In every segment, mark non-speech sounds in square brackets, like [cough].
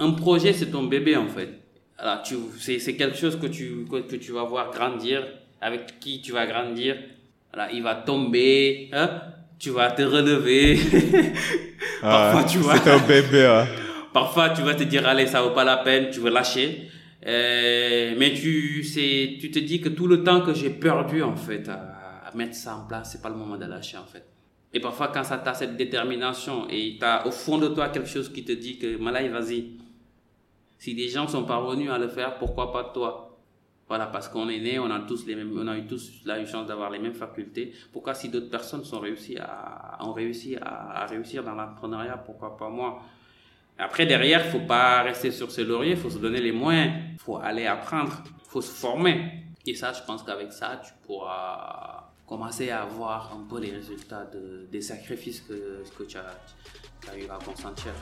Un projet, c'est ton bébé en fait. Alors, tu, c'est, c'est quelque chose que tu, que, que, tu vas voir grandir, avec qui tu vas grandir. Alors, il va tomber, hein? tu vas te relever. [laughs] Parfois, tu vois. C'est un bébé. Hein. [laughs] Parfois, tu vas te dire, allez, ça vaut pas la peine, tu vas lâcher. Euh, mais tu, c'est, tu te dis que tout le temps que j'ai perdu, en fait, à, à mettre ça en place, c'est pas le moment de lâcher, en fait. Et parfois, quand ça t'a cette détermination et t'as au fond de toi quelque chose qui te dit que, Malay, vas-y. Si des gens sont parvenus à le faire, pourquoi pas toi? Voilà, parce qu'on est né, on a tous les mêmes, on a eu tous la chance d'avoir les mêmes facultés. Pourquoi si d'autres personnes sont réussi à, ont réussi à, réussir dans l'entrepreneuriat, pourquoi pas moi? Après, derrière, faut pas rester sur ses lauriers, faut se donner les moyens, faut aller apprendre, faut se former. Et ça, je pense qu'avec ça, tu pourras commencer à voir un peu les résultats de, des sacrifices que, que tu as eu à consentir.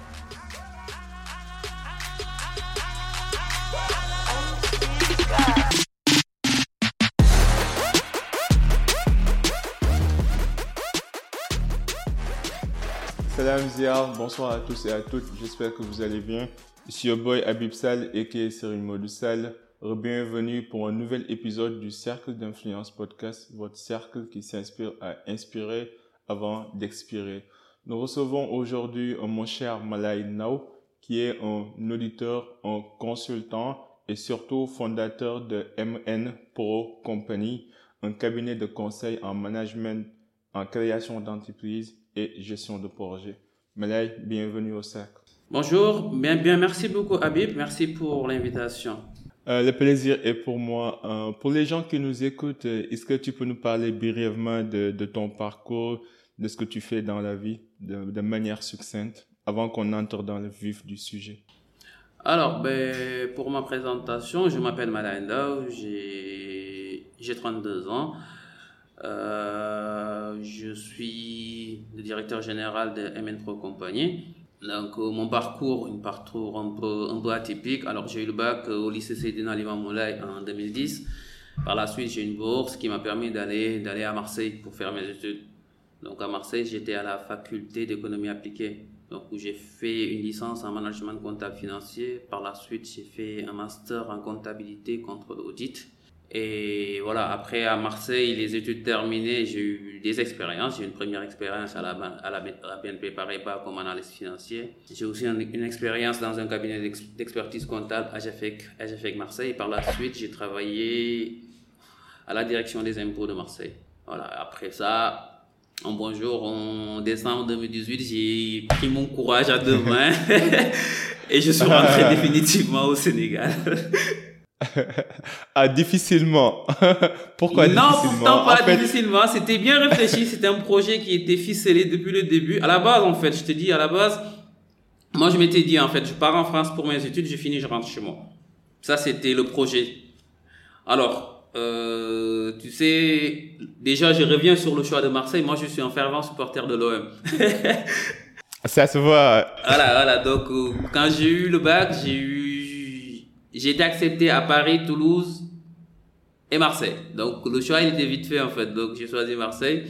Salam Zia, bonsoir à tous et à toutes, j'espère que vous allez bien. Ici your boy Abib Sal et qui Cyril Modou Sal. Bienvenue pour un nouvel épisode du Cercle d'influence podcast, votre cercle qui s'inspire à inspirer avant d'expirer. Nous recevons aujourd'hui mon cher Malay Nao, qui est un auditeur, un consultant et surtout fondateur de MN Pro Company, un cabinet de conseil en management, en création d'entreprises et gestion de projet. Malay, bienvenue au cercle. Bonjour, bien, bien, merci beaucoup Habib, merci pour l'invitation. Euh, le plaisir est pour moi. Euh, pour les gens qui nous écoutent, est-ce que tu peux nous parler brièvement de, de, ton parcours, de ce que tu fais dans la vie, de, de manière succincte, avant qu'on entre dans le vif du sujet Alors, ben, pour ma présentation, je m'appelle Malaenda, j'ai 32 ans. Euh, je suis le directeur général de MN Pro Compagnie. Donc, euh, mon parcours, un parcours un peu, atypique. Alors, j'ai eu le bac euh, au lycée Seydina Liman Moulay en 2010. Par la suite, j'ai une bourse qui m'a permis d'aller à Marseille pour faire mes études. Donc, à Marseille, j'étais à la faculté d'économie appliquée. Donc, j'ai fait une licence en management comptable financier. Par la suite, j'ai fait un master en comptabilité contre l'audit. Et voilà, après à Marseille, les études terminées, j'ai eu des expériences. J'ai une première expérience à la, à la, à BNP Paribas comme analyste financier. J'ai aussi une, une, expérience dans un cabinet d'expertise comptable à GFEC, GFEC Marseille. Par la suite, j'ai travaillé à la direction des impôts de Marseille. Voilà, après ça, un bonjour, en décembre 2018, j'ai pris mon courage à deux [laughs] mains [laughs] et je suis rentré [laughs] définitivement au Sénégal. ah, difficilement. Pourquoi non, difficilement? pourtant pas en fait... difficilement. C'était bien réfléchi. C'était un projet qui était ficelé depuis le début. À la base, en fait, je te dis, à la base, moi, je m'étais dit, en fait, je pars en France pour mes études, je finis, je rentre chez moi. Ça, c'était le projet. Alors, euh, tu sais, déjà, je reviens sur le choix de Marseille. Moi, je suis un fervent supporter de l'OM. [laughs] Ça se voit. Voilà, voilà. Donc, euh, quand j'ai eu le bac, j'ai eu j'ai été accepté à Paris, Toulouse et Marseille. Donc le choix il était vite fait en fait. Donc j'ai choisi Marseille.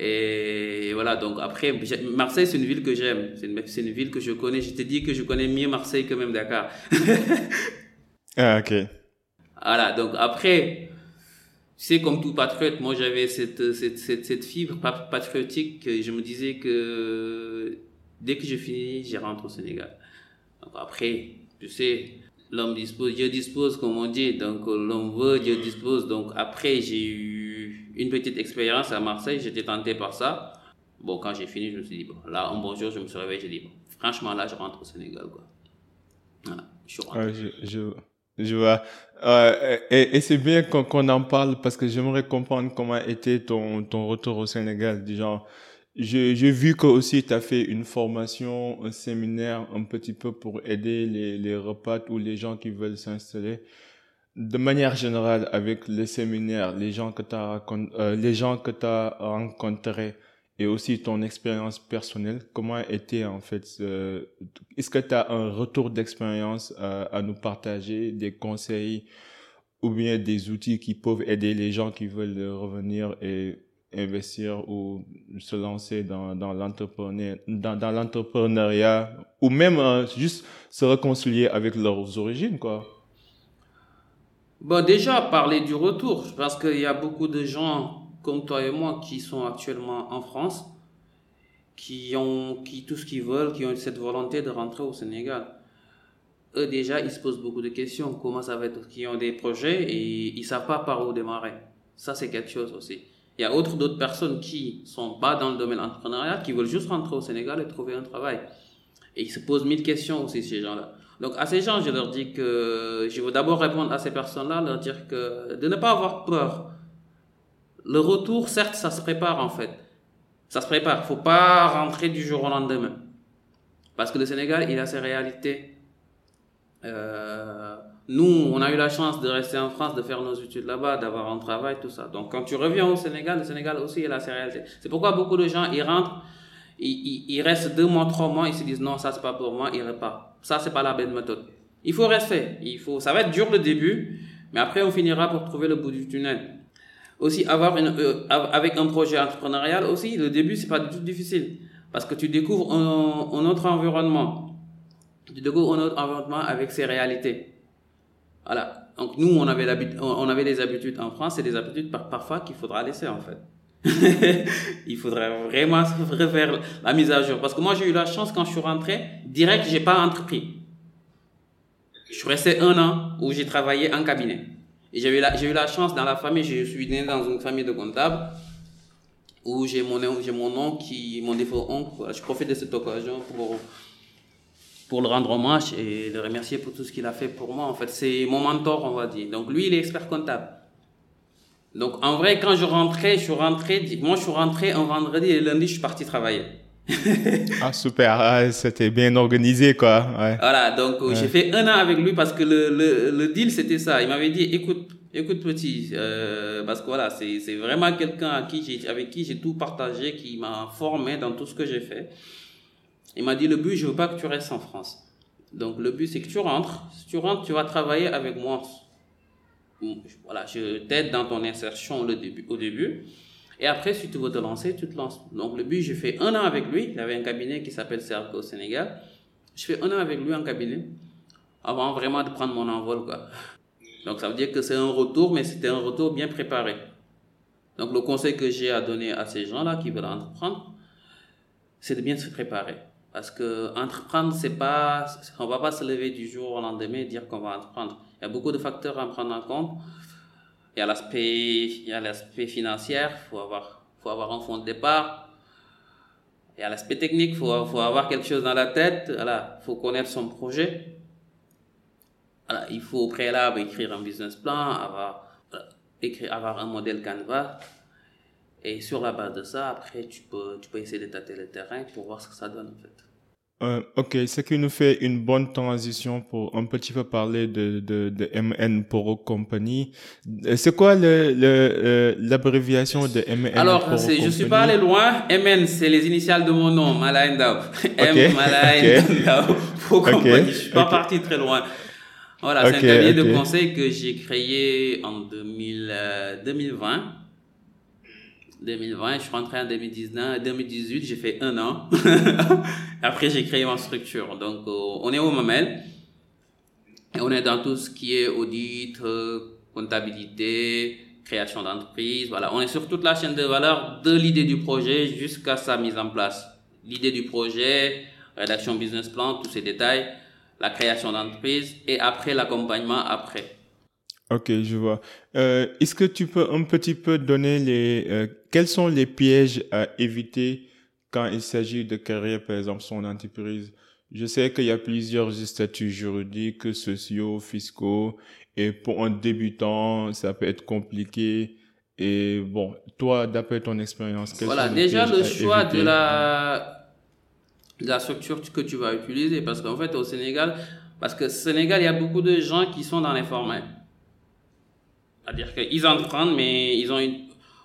Et voilà, donc après, Marseille c'est une ville que j'aime. C'est une, une, ville que je connais. Je te dis que je connais mieux Marseille que même Dakar. [laughs] ah ok. Voilà, donc après, c'est comme tout patriote, moi j'avais cette, cette, cette, cette, fibre patriotique que je me disais que dès que je finis, je rentre au Sénégal. Donc après, tu sais, l'homme dispose, Dieu dispose, comme on dit. Donc, l'homme veut, Dieu dispose. Donc, après, j'ai eu une petite expérience à Marseille. J'étais tenté par ça. Bon, quand j'ai fini, je me suis dit, bon, là, un bon jour, je me suis réveillé. J'ai dit, bon, franchement, là, je rentre au Sénégal, quoi. Voilà, je suis rentré. Ouais, je, je, je vois. Euh, et, et c'est bien qu'on qu en parle parce que j'aimerais comprendre comment était ton, ton retour au Sénégal. Du genre, j'ai vu que aussi tu as fait une formation, un séminaire un petit peu pour aider les, les repas ou les gens qui veulent s'installer. De manière générale, avec les séminaires, les gens que tu euh, les gens que as rencontrés et aussi ton expérience personnelle, comment était en fait, euh, est-ce que tu as un retour d'expérience à, à nous partager, des conseils ou bien des outils qui peuvent aider les gens qui veulent revenir et investir ou se lancer dans, dans l'entrepreneuriat ou même euh, juste se réconcilier avec leurs origines, quoi? Bon, déjà, parler du retour, parce qu'il y a beaucoup de gens comme toi et moi qui sont actuellement en France, qui ont qui, tout ce qu'ils veulent, qui ont cette volonté de rentrer au Sénégal. Eux, déjà, ils se posent beaucoup de questions. Comment ça va être Qui ont des projets et ils savent pas par où démarrer. Ça, c'est quelque chose aussi. Il y a autre, d'autres personnes qui sont pas dans le domaine entrepreneurial, qui veulent juste rentrer au Sénégal et trouver un travail. Et ils se posent mille questions aussi, ces gens-là. Donc, à ces gens, je leur dis que je veux d'abord répondre à ces personnes-là, leur dire que de ne pas avoir peur. Le retour, certes, ça se prépare en fait. Ça se prépare. Faut pas rentrer du jour au lendemain. Parce que le Sénégal, il a ses réalités. Euh, nous, on a eu la chance de rester en France, de faire nos études là-bas, d'avoir un travail, tout ça. Donc, quand tu reviens au Sénégal, le Sénégal aussi, il a ses réalités. C'est pourquoi beaucoup de gens, ils rentrent, ils, ils, restent deux mois, trois mois, ils se disent non, ça c'est pas pour moi, ils repartent. Ça, c'est pas la bonne méthode. Il faut rester. Il faut, ça va être dur le début, mais après, on finira pour trouver le bout du tunnel. Aussi, avoir une, euh, avec un projet entrepreneurial aussi, le début, c'est pas du tout difficile. Parce que tu découvres un, autre environnement. Tu découvres un autre environnement avec ses réalités. Voilà. Donc nous, on avait, on avait des habitudes en France, c'est des habitudes par, parfois qu'il faudra laisser en fait. [laughs] il faudrait vraiment refaire la mise à jour. Parce que moi, j'ai eu la chance quand je suis rentré, direct, j'ai pas entrepris. Je suis resté un an où j'ai travaillé en cabinet. Et j'ai eu, la, eu la chance dans la famille, je suis né dans une famille de comptables où j'ai mon, j'ai mon oncle, qui, mon défaut oncle. Je profite de cette occasion pour pour le rendre hommage et le remercier pour tout ce qu'il a fait pour moi. En fait, c'est mon mentor, on va dire. Donc lui, il est expert comptable. Donc en vrai, quand je rentrais, je suis rentré, moi je suis rentré un vendredi et lundi, je suis parti travailler. [laughs] ah super, ah, c'était bien organisé quoi. Ouais. Voilà, donc j'ai fait un an avec lui parce que le, le, le deal c'était ça. Il m'avait dit, écoute, écoute petit, euh, parce que voilà, c'est, vraiment quelqu'un qui avec qui j'ai tout partagé, qui m'a formé dans tout ce que j'ai fait. Il m'a dit, le but, je veux pas que tu restes en France. Donc, le but, c'est que tu rentres. Si tu rentres, tu vas travailler avec moi. Voilà, je t'aide dans ton insertion le début, au début. Et après, si tu veux te lancer, tu te lances. Donc, le but, j'ai fait un an avec lui. Il avait un cabinet qui s'appelle Cercle au Sénégal. Je fais un an avec lui en cabinet avant vraiment de prendre mon envol, quoi. Donc, ça veut dire que c'est un retour, mais c'était un retour bien préparé. Donc, le conseil que j'ai à donner à ces gens-là qui veulent entreprendre, c'est de bien se préparer. Parce que entreprendre, c'est pas, on va pas se lever du jour au lendemain et dire qu'on va entreprendre. Il y a beaucoup de facteurs à prendre en compte. Il y a l'aspect, il y a l'aspect financier, faut avoir, faut avoir un fonds de départ. Il y a l'aspect technique, faut, faut avoir quelque chose dans la tête. Voilà, faut connaître son projet. Voilà, il faut au préalable écrire un business plan, avoir, écrire, avoir un modèle Canva. Et sur la base de ça, après, tu peux, tu peux essayer de tâter le terrain pour voir ce que ça donne, en fait. Euh, ok, ce qui nous fait une bonne transition pour un petit peu parler de, de, de MN Poro Company. Euh, c'est quoi le, le, euh, l'abréviation de MN Alors, Poro c'est, je suis pas allé loin. MN, c'est les initiales de mon nom, Malain Dao. [laughs] M, Malain Dao Poro Company. Je suis pas parti très loin. Voilà, c'est un cabinet de conseil que j'ai créé en 2000, 2020 2020, je suis rentré en 2019, 2018, j'ai fait un an. [laughs] Après, j'ai créé ma structure. Donc, euh, on est au Mamel. Et on est dans tout ce qui est audit, euh, comptabilité, création d'entreprise. Voilà, on est sur toute la chaîne de valeur de l'idée du projet jusqu'à sa mise en place. L'idée du projet, rédaction business plan, tous ces détails, la création d'entreprise et après l'accompagnement après. Ok, je vois. Euh, Est-ce que tu peux un petit peu donner les... quels sont les pièges à éviter quand il s'agit de créer, par exemple, son entreprise? Je sais qu'il y a plusieurs statuts juridiques, sociaux, fiscaux, et pour un débutant, ça peut être compliqué. Et bon, toi, d'après ton expérience, quels voilà, sont les déjà le choix de la, de la structure que tu vas utiliser, parce qu'en fait, au Sénégal, parce que au Sénégal, il y a beaucoup de gens qui sont dans l'informel. C'est-à-dire qu'ils entreprennent, mais ils ont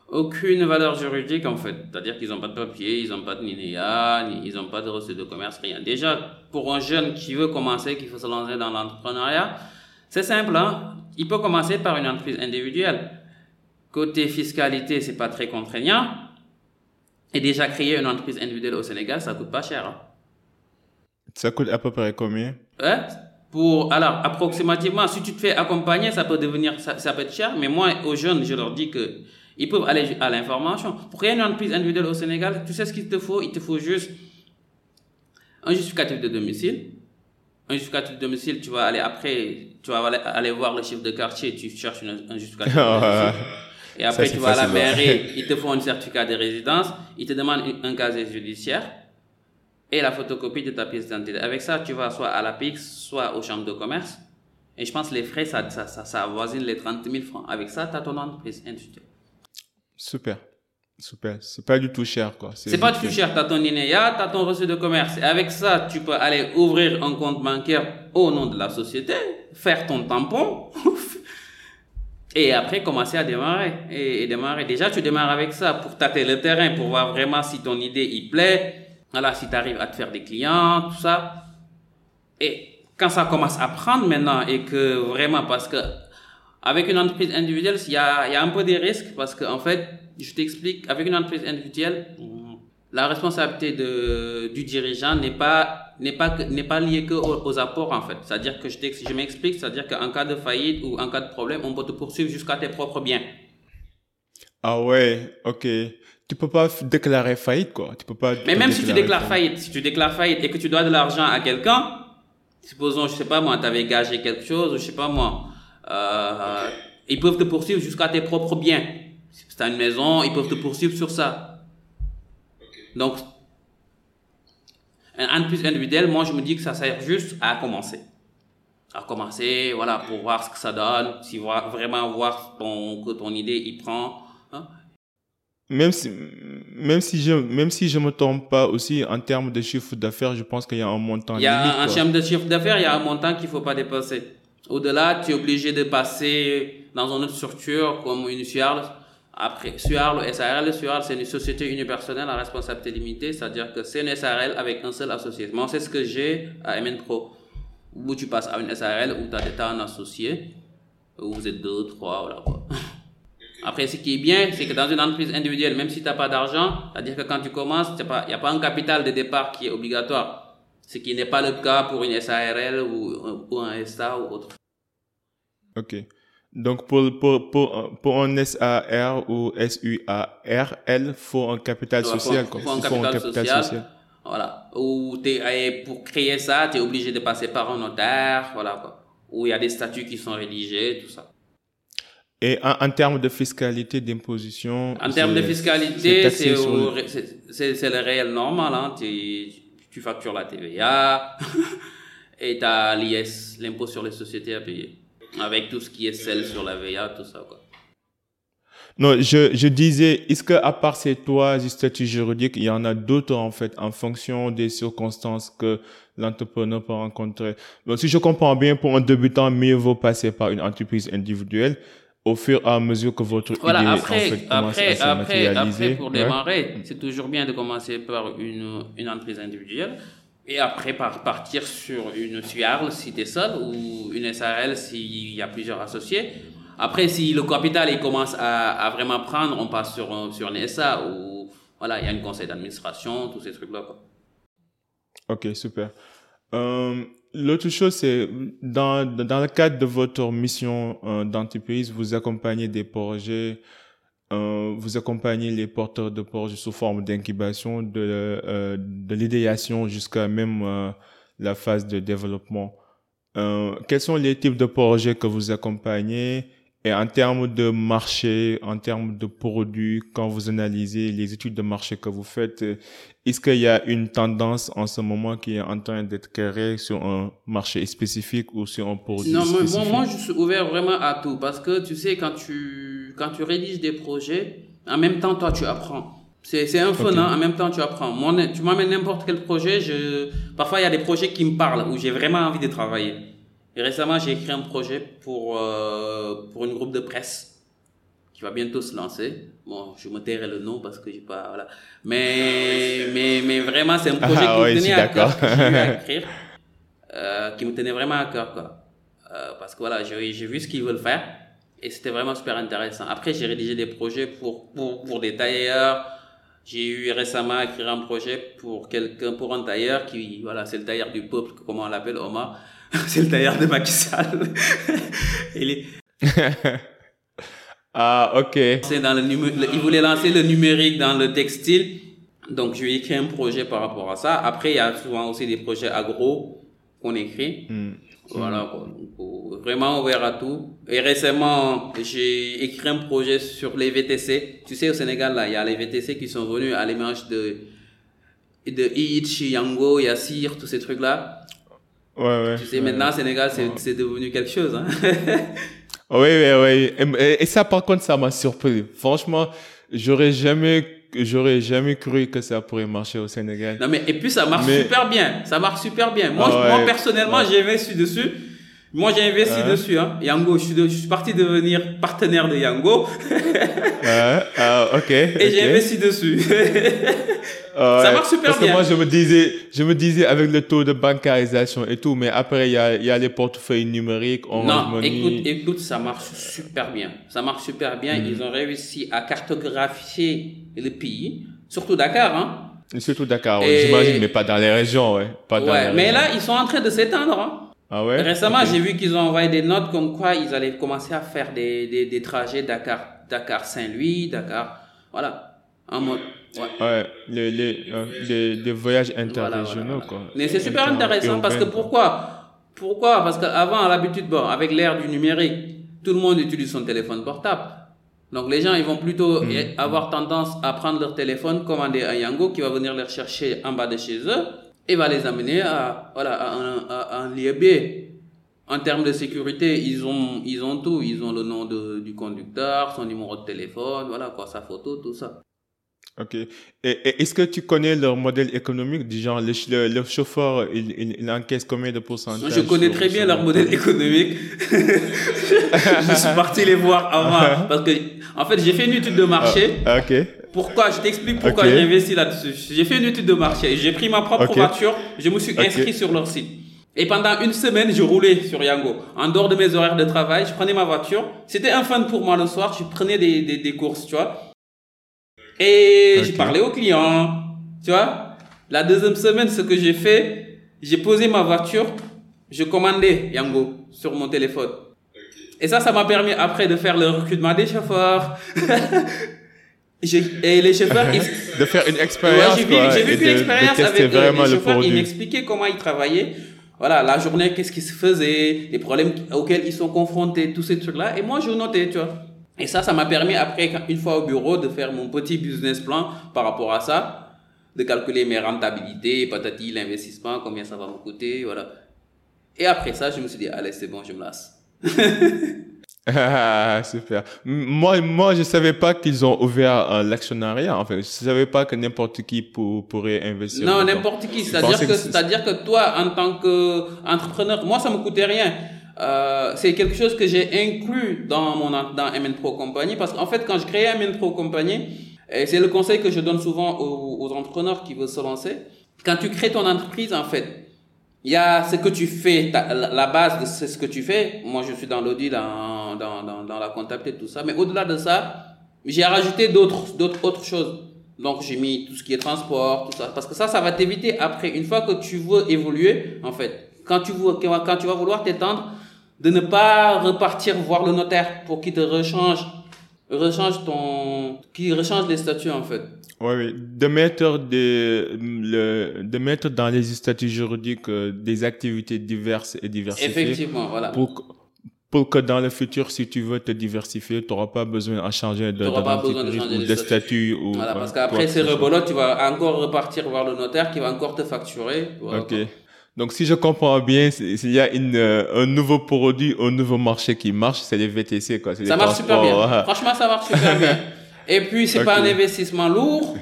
aucune valeur juridique en fait. C'est-à-dire qu'ils n'ont pas de papier, ils n'ont pas de NINEA, ils n'ont pas de recette de commerce, rien. Déjà, pour un jeune qui veut commencer, qui veut se lancer dans l'entrepreneuriat, c'est simple. Hein? Il peut commencer par une entreprise individuelle. Côté fiscalité, c'est pas très contraignant. Et déjà créer une entreprise individuelle au Sénégal, ça coûte pas cher. Hein. Ça coûte à peu près combien? Hein? Pour alors approximativement, si tu te fais accompagner, ça peut devenir ça, ça peut être cher. Mais moi, aux jeunes, je leur dis que ils peuvent aller à l'information. Pour créer une entreprise individuelle au Sénégal, tu sais ce qu'il te faut? Il te faut juste un justificatif de domicile. Un justificatif de domicile, tu vas aller après, tu vas aller voir le chiffre de quartier, tu cherches un justificatif de [laughs] domicile. Et après, tu vas à la mairie, [laughs] ils te font un certificat de résidence, ils te demandent un casier judiciaire et la photocopie de ta pièce d'identité. Avec ça, tu vas soit à la PIX, soit aux chambres de commerce. Et je pense que les frais, ça, ça, ça, ça avoisine les 30 000 francs. Avec ça, tu as ton entreprise individuelle. Super. Super. C'est pas du tout cher, quoi. C'est pas du tout cher. Tu as ton INEA, tu as ton reçu de commerce. Et avec ça, tu peux aller ouvrir un compte bancaire au nom de la société, faire ton tampon, [laughs] Et après, commencer à démarrer. Et, démarrer. Déjà, tu démarres avec ça pour tâter le terrain, pour voir vraiment si ton idée y plaît. Voilà, si tu arrives à te faire des clients, tout ça. Et quand ça commence à prendre maintenant et que vraiment, parce que avec une entreprise individuelle, il y a, y a un peu des risques parce qu'en en fait, je t'explique, avec une entreprise individuelle, la responsabilité de, du dirigeant n'est pas n'est pas n'est pas lié que aux, apports en fait. C'est-à-dire que je, je m'explique, c'est-à-dire qu'en cas de faillite ou en cas de problème, on peut te poursuivre jusqu'à tes propres biens. Ah ouais, ok. Tu peux pas déclarer faillite quoi. Tu peux pas. Mais même si tu déclares faillite. si tu déclares faillite et que tu dois de l'argent à quelqu'un, supposons je sais pas moi, tu avais gagé quelque chose, je sais pas moi, euh, ils peuvent te poursuivre jusqu'à tes propres biens. Si tu as une maison, ils peuvent te poursuivre sur ça. Donc un entreprise individuelle, moi, je me dis que ça sert juste à commencer. À commencer, voilà, pour voir ce que ça donne, si vraiment voir ton, que ton idée y prend. Hein. Même si, même si je, même si je me trompe pas aussi en termes de chiffre d'affaires, je pense qu'il y a un montant. Il y a un chiffre de chiffre d'affaires, il y a un montant qu'il faut pas dépasser. Au-delà, tu es obligé de passer dans une autre structure comme une SUARL après, SUARL, SARL, SUARL, c'est une société unipersonnelle à responsabilité limitée, c'est-à-dire que c'est une SARL avec un seul associé. Moi, c'est ce que j'ai à MN Pro, où tu passes à une SARL où tu as, un associé, où vous êtes deux, trois, voilà quoi. Après, ce qui est bien, c'est que dans une entreprise individuelle, même si tu n'as pas d'argent, c'est-à-dire que quand tu commences, il n'y a pas un capital de départ qui est obligatoire. Ce qui n'est pas le cas pour une SARL ou, ou un SA ou autre. Ok. Donc, pour, pour, pour, pour un SAR ou SUAR, il faut un capital social. Faut, faut un, capital, social, Voilà. Ou pour créer ça, tu es obligé de passer par un notaire. Voilà, quoi. Où il y a des statuts qui sont rédigés, tout ça. Et en, termes de fiscalité, d'imposition En termes de fiscalité, c'est le réel normal. Hein. Tu, tu factures la TVA [laughs] et tu as l'IS, l'impôt sur les sociétés à payer. Avec tout ce qui est celle sur la VA, tout ça, quoi. Non, je, je disais, est-ce que à part ces trois statuts juridiques, il y en a d'autres en fait, en fonction des circonstances que l'entrepreneur peut rencontrer? Donc, si je comprends bien, pour un débutant, mieux vaut passer par une entreprise individuelle au fur et à mesure que votre voilà, idée après, en fait, commence après, à après, après, pour démarrer, c'est toujours bien de commencer par une, une entreprise individuelle et après, par, partir sur une SUARL si tu es seul ou une SARL s'il y a plusieurs associés. Après, si le capital il commence à, à vraiment prendre, on passe sur, sur une SA où voilà, il y a un conseil d'administration, tous ces trucs-là. Ok, super. Euh, L'autre chose, c'est dans, dans le cadre de votre mission euh, d'entreprise, vous accompagnez des projets euh, vous accompagnez les porteurs de projets sous forme d'incubation, de, euh, de l'idéation jusqu'à même euh, la phase de développement. quels sont les types de projets que vous accompagnez? Et en termes de marché, en termes de produits, quand vous analysez les études de marché que vous faites, est-ce qu'il y a une tendance en ce moment qui est en train d'être créée sur un marché spécifique ou sur un produit non, spécifique? Non, moi, moi, je suis ouvert vraiment à tout parce que tu sais, quand tu, quand tu rédiges des projets, en même temps, toi, tu apprends. C'est, c'est un fun, hein, en même temps, tu apprends. Moi, tu m'amènes n'importe quel projet, je, parfois, il y a des projets qui me parlent, où j'ai vraiment envie de travailler. Et récemment, j'ai écrit un projet pour, euh, pour une groupe de presse va bientôt se lancer. Bon, je me tairai le nom parce que j'ai pas, voilà. Mais, mais, mais vraiment, c'est un projet ah qui me tenait à cœur, que j'ai à [laughs] écrire, euh, qui me tenait vraiment à cœur, quoi. Euh, parce que voilà, j'ai, j'ai vu ce qu'ils veulent faire. Et c'était vraiment super intéressant. Après, j'ai rédigé des projets pour, pour, pour des tailleurs. J'ai eu récemment à écrire un projet pour quelqu'un, pour un tailleur qui, voilà, c'est le tailleur du peuple, comment on l'appelle, Omar. [laughs] c'est le tailleur de Macky Sall. [laughs] Il est... [laughs] ah, ok. C'est dans le, il voulait lancer le numérique dans le textile. Donc, je lui ai écrit un projet par rapport à ça. Après, il y a souvent aussi des projets agro qu'on écrit. Hmm. Voilà, quoi. Donc, vraiment ouvert à tout. Et récemment, j'ai écrit un projet sur les VTC. Tu sais, au Sénégal, là, il y a les VTC qui sont venus à l'image de, de Yango, Yassir, tous ces trucs-là. Ouais, ouais. Tu sais, maintenant, Sénégal, c'est devenu quelque chose, hein. [laughs] oui, oui, oui. Et, et ça, par contre, ça m'a surpris. Franchement, j'aurais jamais j'aurais jamais cru que ça pourrait marcher au Sénégal. Non, mais, et puis ça marche super bien. Ça marche super bien. Moi, ah moi personnellement, j'ai investi dessus. Moi, j'ai investi dessus, hein. Yango, je suis, je suis parti devenir partenaire de Yango. [laughs] ah, ok. Et j'ai investi dessus. [laughs] ça marche super Parce bien. Que moi, je me disais, je me disais avec le taux de bancarisation et tout, mais après, il y a, y a les portefeuilles numériques, Non, écoute, écoute, ça marche super bien. Ça marche super bien. Hmm. Ils ont réussi à cartographier le pays, surtout Dakar, hein. Surtout Dakar, j'imagine, mais pas dans les régions, ouais. Pas dans ouais, mais là, ils sont en train de s'étendre, hein. Ah ouais? Récemment, j'ai vu qu'ils ont envoyé des notes comme quoi ils allaient commencer à faire des, des, des trajets Dakar, Dakar Saint-Louis, Dakar, voilà, en mode, ouais. ouais les, les, euh, les, les, voyages interrégionaux, quoi. Mais c'est super intéressant parce que pourquoi? Pourquoi? Parce qu'avant, à l'habitude, bon, avec l'ère du numérique, tout le monde utilise son téléphone portable. Donc les gens, ils vont plutôt hmm. avoir tendance à prendre leur téléphone, commander un Yango qui va venir les rechercher en bas de chez eux et va les amener à, voilà, à, un, à, un lieu B. En termes de sécurité, ils ont, ils ont tout. Ils ont le nom de, du conducteur, son numéro de téléphone, voilà quoi, sa photo, tout ça. Ok. Et, est-ce que tu connais leur modèle économique? Du genre, le, le, chauffeur, il, il, encaisse combien de pourcentage Je connais très bien leur modèle économique. [laughs] je suis parti les voir avant. Parce que, en fait, j'ai fait une étude de marché. Ah, ok. Pourquoi Je t'explique pourquoi j'ai investi là-dessus. J'ai fait une étude de marché. J'ai pris ma propre voiture. Je me suis inscrit sur leur site. Et pendant une semaine, je roulais sur Yango. En dehors de mes horaires de travail, je prenais ma voiture. C'était un fun pour moi le soir. Je prenais des, des, des courses, tu vois. Et j'ai parlé aux clients. Tu vois. La deuxième semaine, ce que j'ai fait, j'ai posé ma voiture. Je commandais Yango sur mon téléphone. Et ça, ça m'a permis après de faire le recrutement des chauffeurs. [laughs] et les chauffeurs, ils... [laughs] de faire une expérience. Ouais, j'ai vécu l'expérience avec vraiment les chauffeurs. Ils m'expliquaient comment ils travaillaient. Voilà, la journée, qu'est-ce qui se faisait, les problèmes auxquels ils sont confrontés, tous ces trucs-là. Et moi, je notais, tu vois. Et ça, ça m'a permis après, une fois au bureau, de faire mon petit business plan par rapport à ça, de calculer mes rentabilités, patati, l'investissement, combien ça va me coûter, voilà. Et après ça, je me suis dit, allez, c'est bon, je me lasse. Ah, [laughs] super. Moi, moi, je savais pas qu'ils ont ouvert euh, l'actionnariat. En fait, je savais pas que n'importe qui pourrait investir. Non, n'importe qui. C'est-à-dire que, c'est-à-dire que toi, en tant qu'entrepreneur, moi, ça me coûtait rien. Euh, c'est quelque chose que j'ai inclus dans mon dans MN Pro Company parce qu'en fait, quand je créais MN Pro Company, et c'est le conseil que je donne souvent aux, aux entrepreneurs qui veulent se lancer. Quand tu crées ton entreprise, en fait, il y a ce que tu fais, la base de ce que tu fais. Moi, je suis dans l'audit, dans, dans, dans, dans, la comptabilité, tout ça. Mais au-delà de ça, j'ai rajouté d'autres, d'autres, autres choses. Donc, j'ai mis tout ce qui est transport, tout ça. Parce que ça, ça va t'éviter après, une fois que tu veux évoluer, en fait, quand tu, veux, quand tu vas vouloir t'étendre, de ne pas repartir voir le notaire pour qu'il te rechange, rechange ton, qui rechange les statuts, en fait. Oui, oui. De mettre, le, de mettre dans les statuts juridiques euh, des activités diverses et diversifiées. Effectivement, voilà. Pour, pour que dans le futur, si tu veux te diversifier, tu n'auras pas besoin de changer de, de, ou de statut. Ou, voilà, parce qu'après, c'est rebolote, tu vas encore repartir voir le notaire qui va encore te facturer. ok. Donc, si je comprends bien, il y a une, euh, un nouveau produit, un nouveau marché qui marche, c'est les VTC, quoi. Ça marche super bien. Franchement, ça marche super bien. [laughs] Et puis, c'est pas un investissement lourd.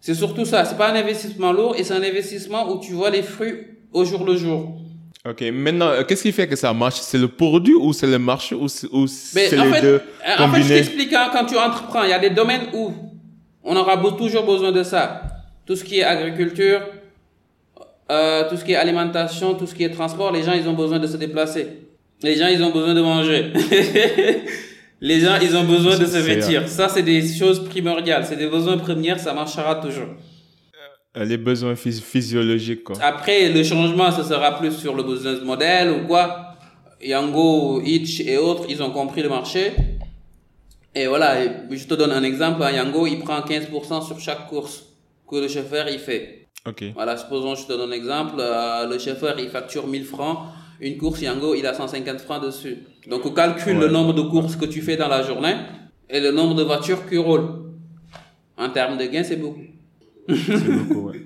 C'est surtout ça. C'est pas un investissement lourd et c'est un investissement où tu vois les fruits au jour le jour. Ok, maintenant, euh, qu'est-ce qui fait que ça marche? C'est le produit ou c'est le marché ou c'est les deux En fait, je t'explique, hein, quand tu entreprends, il y a des domaines où on aura toujours besoin de ça. Tout ce qui est agriculture, euh, tout ce qui est alimentation, tout ce qui est transport, les gens, ils ont besoin de se déplacer. Les gens, ils ont besoin de manger. [laughs] Les gens, ils ont besoin de se vêtir. Ça, c'est des choses primordiales. C'est des besoins premiers, ça marchera toujours. Euh, les besoins physiologiques, quoi. Après, le changement, ce sera plus sur le business model ou quoi. Yango, Itch et autres, ils ont compris le marché. Et voilà, je te donne un exemple. Hein. Yango, il prend 15% sur chaque course que le chauffeur, il fait. Ok. Voilà, supposons, je te donne un exemple. Euh, le chauffeur, il facture 1000 francs. Une course, Yango, il a 150 francs dessus. Donc, on calcule le nombre de courses que tu fais dans la journée et le nombre de voitures qui roulent. En termes de gains, c'est beaucoup. C'est [laughs] beaucoup, ouais.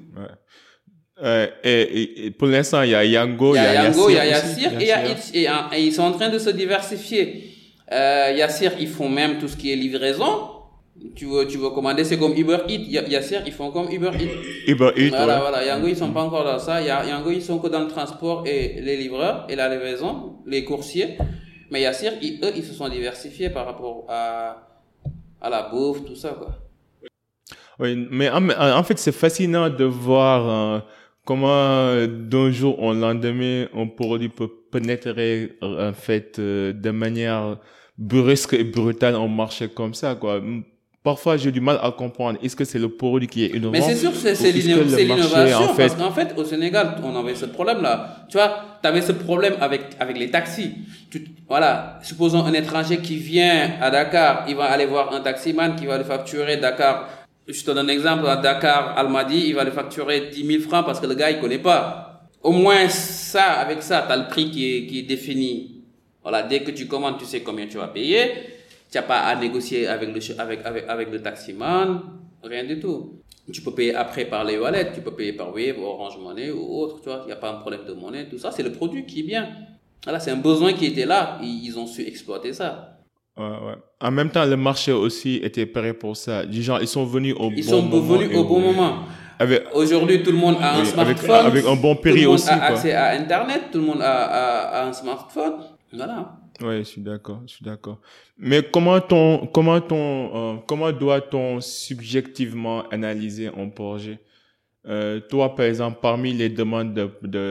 Euh, et, pour l'instant, il y a Yango, il y a Yango, il y a Yassir, et, et, et, ils sont en train de se diversifier. Euh, Yassir, ils font même tout ce qui est livraison. Tu veux, tu veux commander, c'est comme Uber Eats. Yassir, ils font comme Uber Eats. Uber Eats, Voilà, voilà. Yango, ils sont pas encore dans ça. Yango, ils sont que dans le transport et les livreurs et la livraison, les coursiers. Mais Yassir, eux, ils se sont diversifiés par rapport à, à la bouffe, tout ça, quoi. Oui, mais en, fait, c'est fascinant de voir euh, comment d'un jour au lendemain, un produit peut pénétrer en fait euh, de manière brusque et brutale en marché comme ça, quoi. Parfois, j'ai du mal à comprendre. Est-ce que c'est le produit qui est innovant Mais c'est sûr que c'est l'innovation. En fait... Parce qu'en fait, au Sénégal, on avait ce problème-là. Tu vois, tu avais ce problème avec, avec les taxis. Tu, voilà, supposons un étranger qui vient à Dakar, il va aller voir un taximan qui va lui facturer Dakar je te donne un exemple, à Dakar, Almadi, il va le facturer 10 000 francs parce que le gars, il connaît pas. Au moins, ça, avec ça, tu as le prix qui est, qui est défini. Voilà, dès que tu commandes, tu sais combien tu vas payer. Tu n'as pas à négocier avec le, avec, avec, avec le taximan, rien du tout. Tu peux payer après par les wallets, tu peux payer par Wave, Orange Money ou autre, tu vois. Il n'y a pas un problème de monnaie, tout ça. C'est le produit qui est bien. Voilà, c'est un besoin qui était là. Ils ont su exploiter ça. Ouais, ouais. En même temps, le marché aussi était prêt pour ça. Du genre, ils sont venus au ils bon sont moment. venus au bon moment. Aujourd'hui, tout le monde a un smartphone. Avec, un bon prix aussi. Tout le monde a accès à Internet. Tout le monde a, a, un smartphone. Voilà. Oui, je suis d'accord, je suis d'accord. Mais comment ton, comment ton, euh, comment doit-on subjectivement analyser un projet? Euh, toi, par exemple, parmi les demandes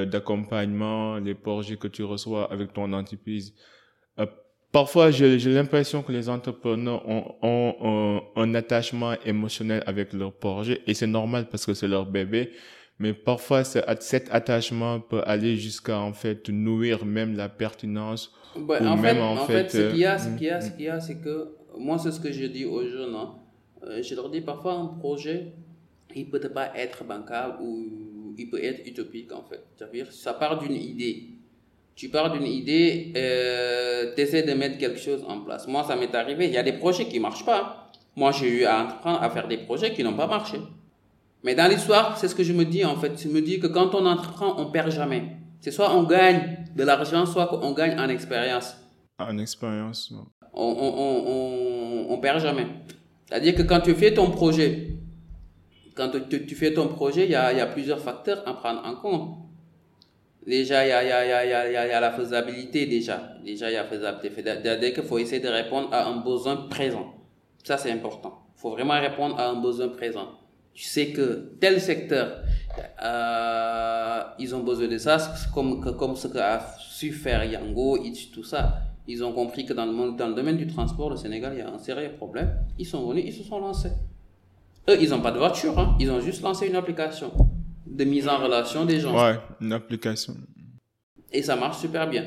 d'accompagnement, de, les projets que tu reçois avec ton entreprise, Parfois, j'ai l'impression que les entrepreneurs ont, un, attachement émotionnel avec leur projet et c'est normal parce que c'est leur bébé. Mais parfois, cet attachement peut aller jusqu'à en fait nourrir même la pertinence. En, fait, en, fait, ce qu'il y a, ce qu'il y a, ce qu'il y a, c'est que moi, c'est ce que je dis aux jeunes. Hein. Euh, je leur dis parfois un projet, il peut pas être bancable ou il peut être utopique en fait. C'est-à-dire, ça part d'une idée tu pars d'une idée, euh, tu essaies de mettre quelque chose en place. Moi, ça m'est arrivé, il y a des projets qui marchent pas. Moi, j'ai eu à entreprendre à faire des projets qui n'ont pas marché. Mais dans l'histoire, c'est ce que je me dis en fait. Je me dis que quand on entreprend, on perd jamais. C'est soit on gagne de l'argent, soit on gagne en expérience. En expérience. On, on, on, on, perd jamais. C'est-à-dire que quand tu fais ton projet, quand tu, tu fais ton projet, il y a, y a plusieurs facteurs à prendre en compte. Déjà, il y a, y, a, y, a, la faisabilité déjà. Déjà, il y a la faisabilité. Dès qu'il faut essayer de répondre à un besoin présent. Ça, c'est important. Il faut vraiment répondre à un besoin présent. Tu sais que tel secteur, euh, ils ont besoin de ça, comme, comme ce qu'a su faire Yango, Itch, tout ça. Ils ont compris que dans le, dans le domaine du transport, le Sénégal, il y a un sérieux problème. Ils sont venus, ils se sont lancés. Eux, ils n'ont pas de voiture, hein. ils ont juste lancé une application de mise en relation des gens. Ouais, une application. Et ça marche super bien.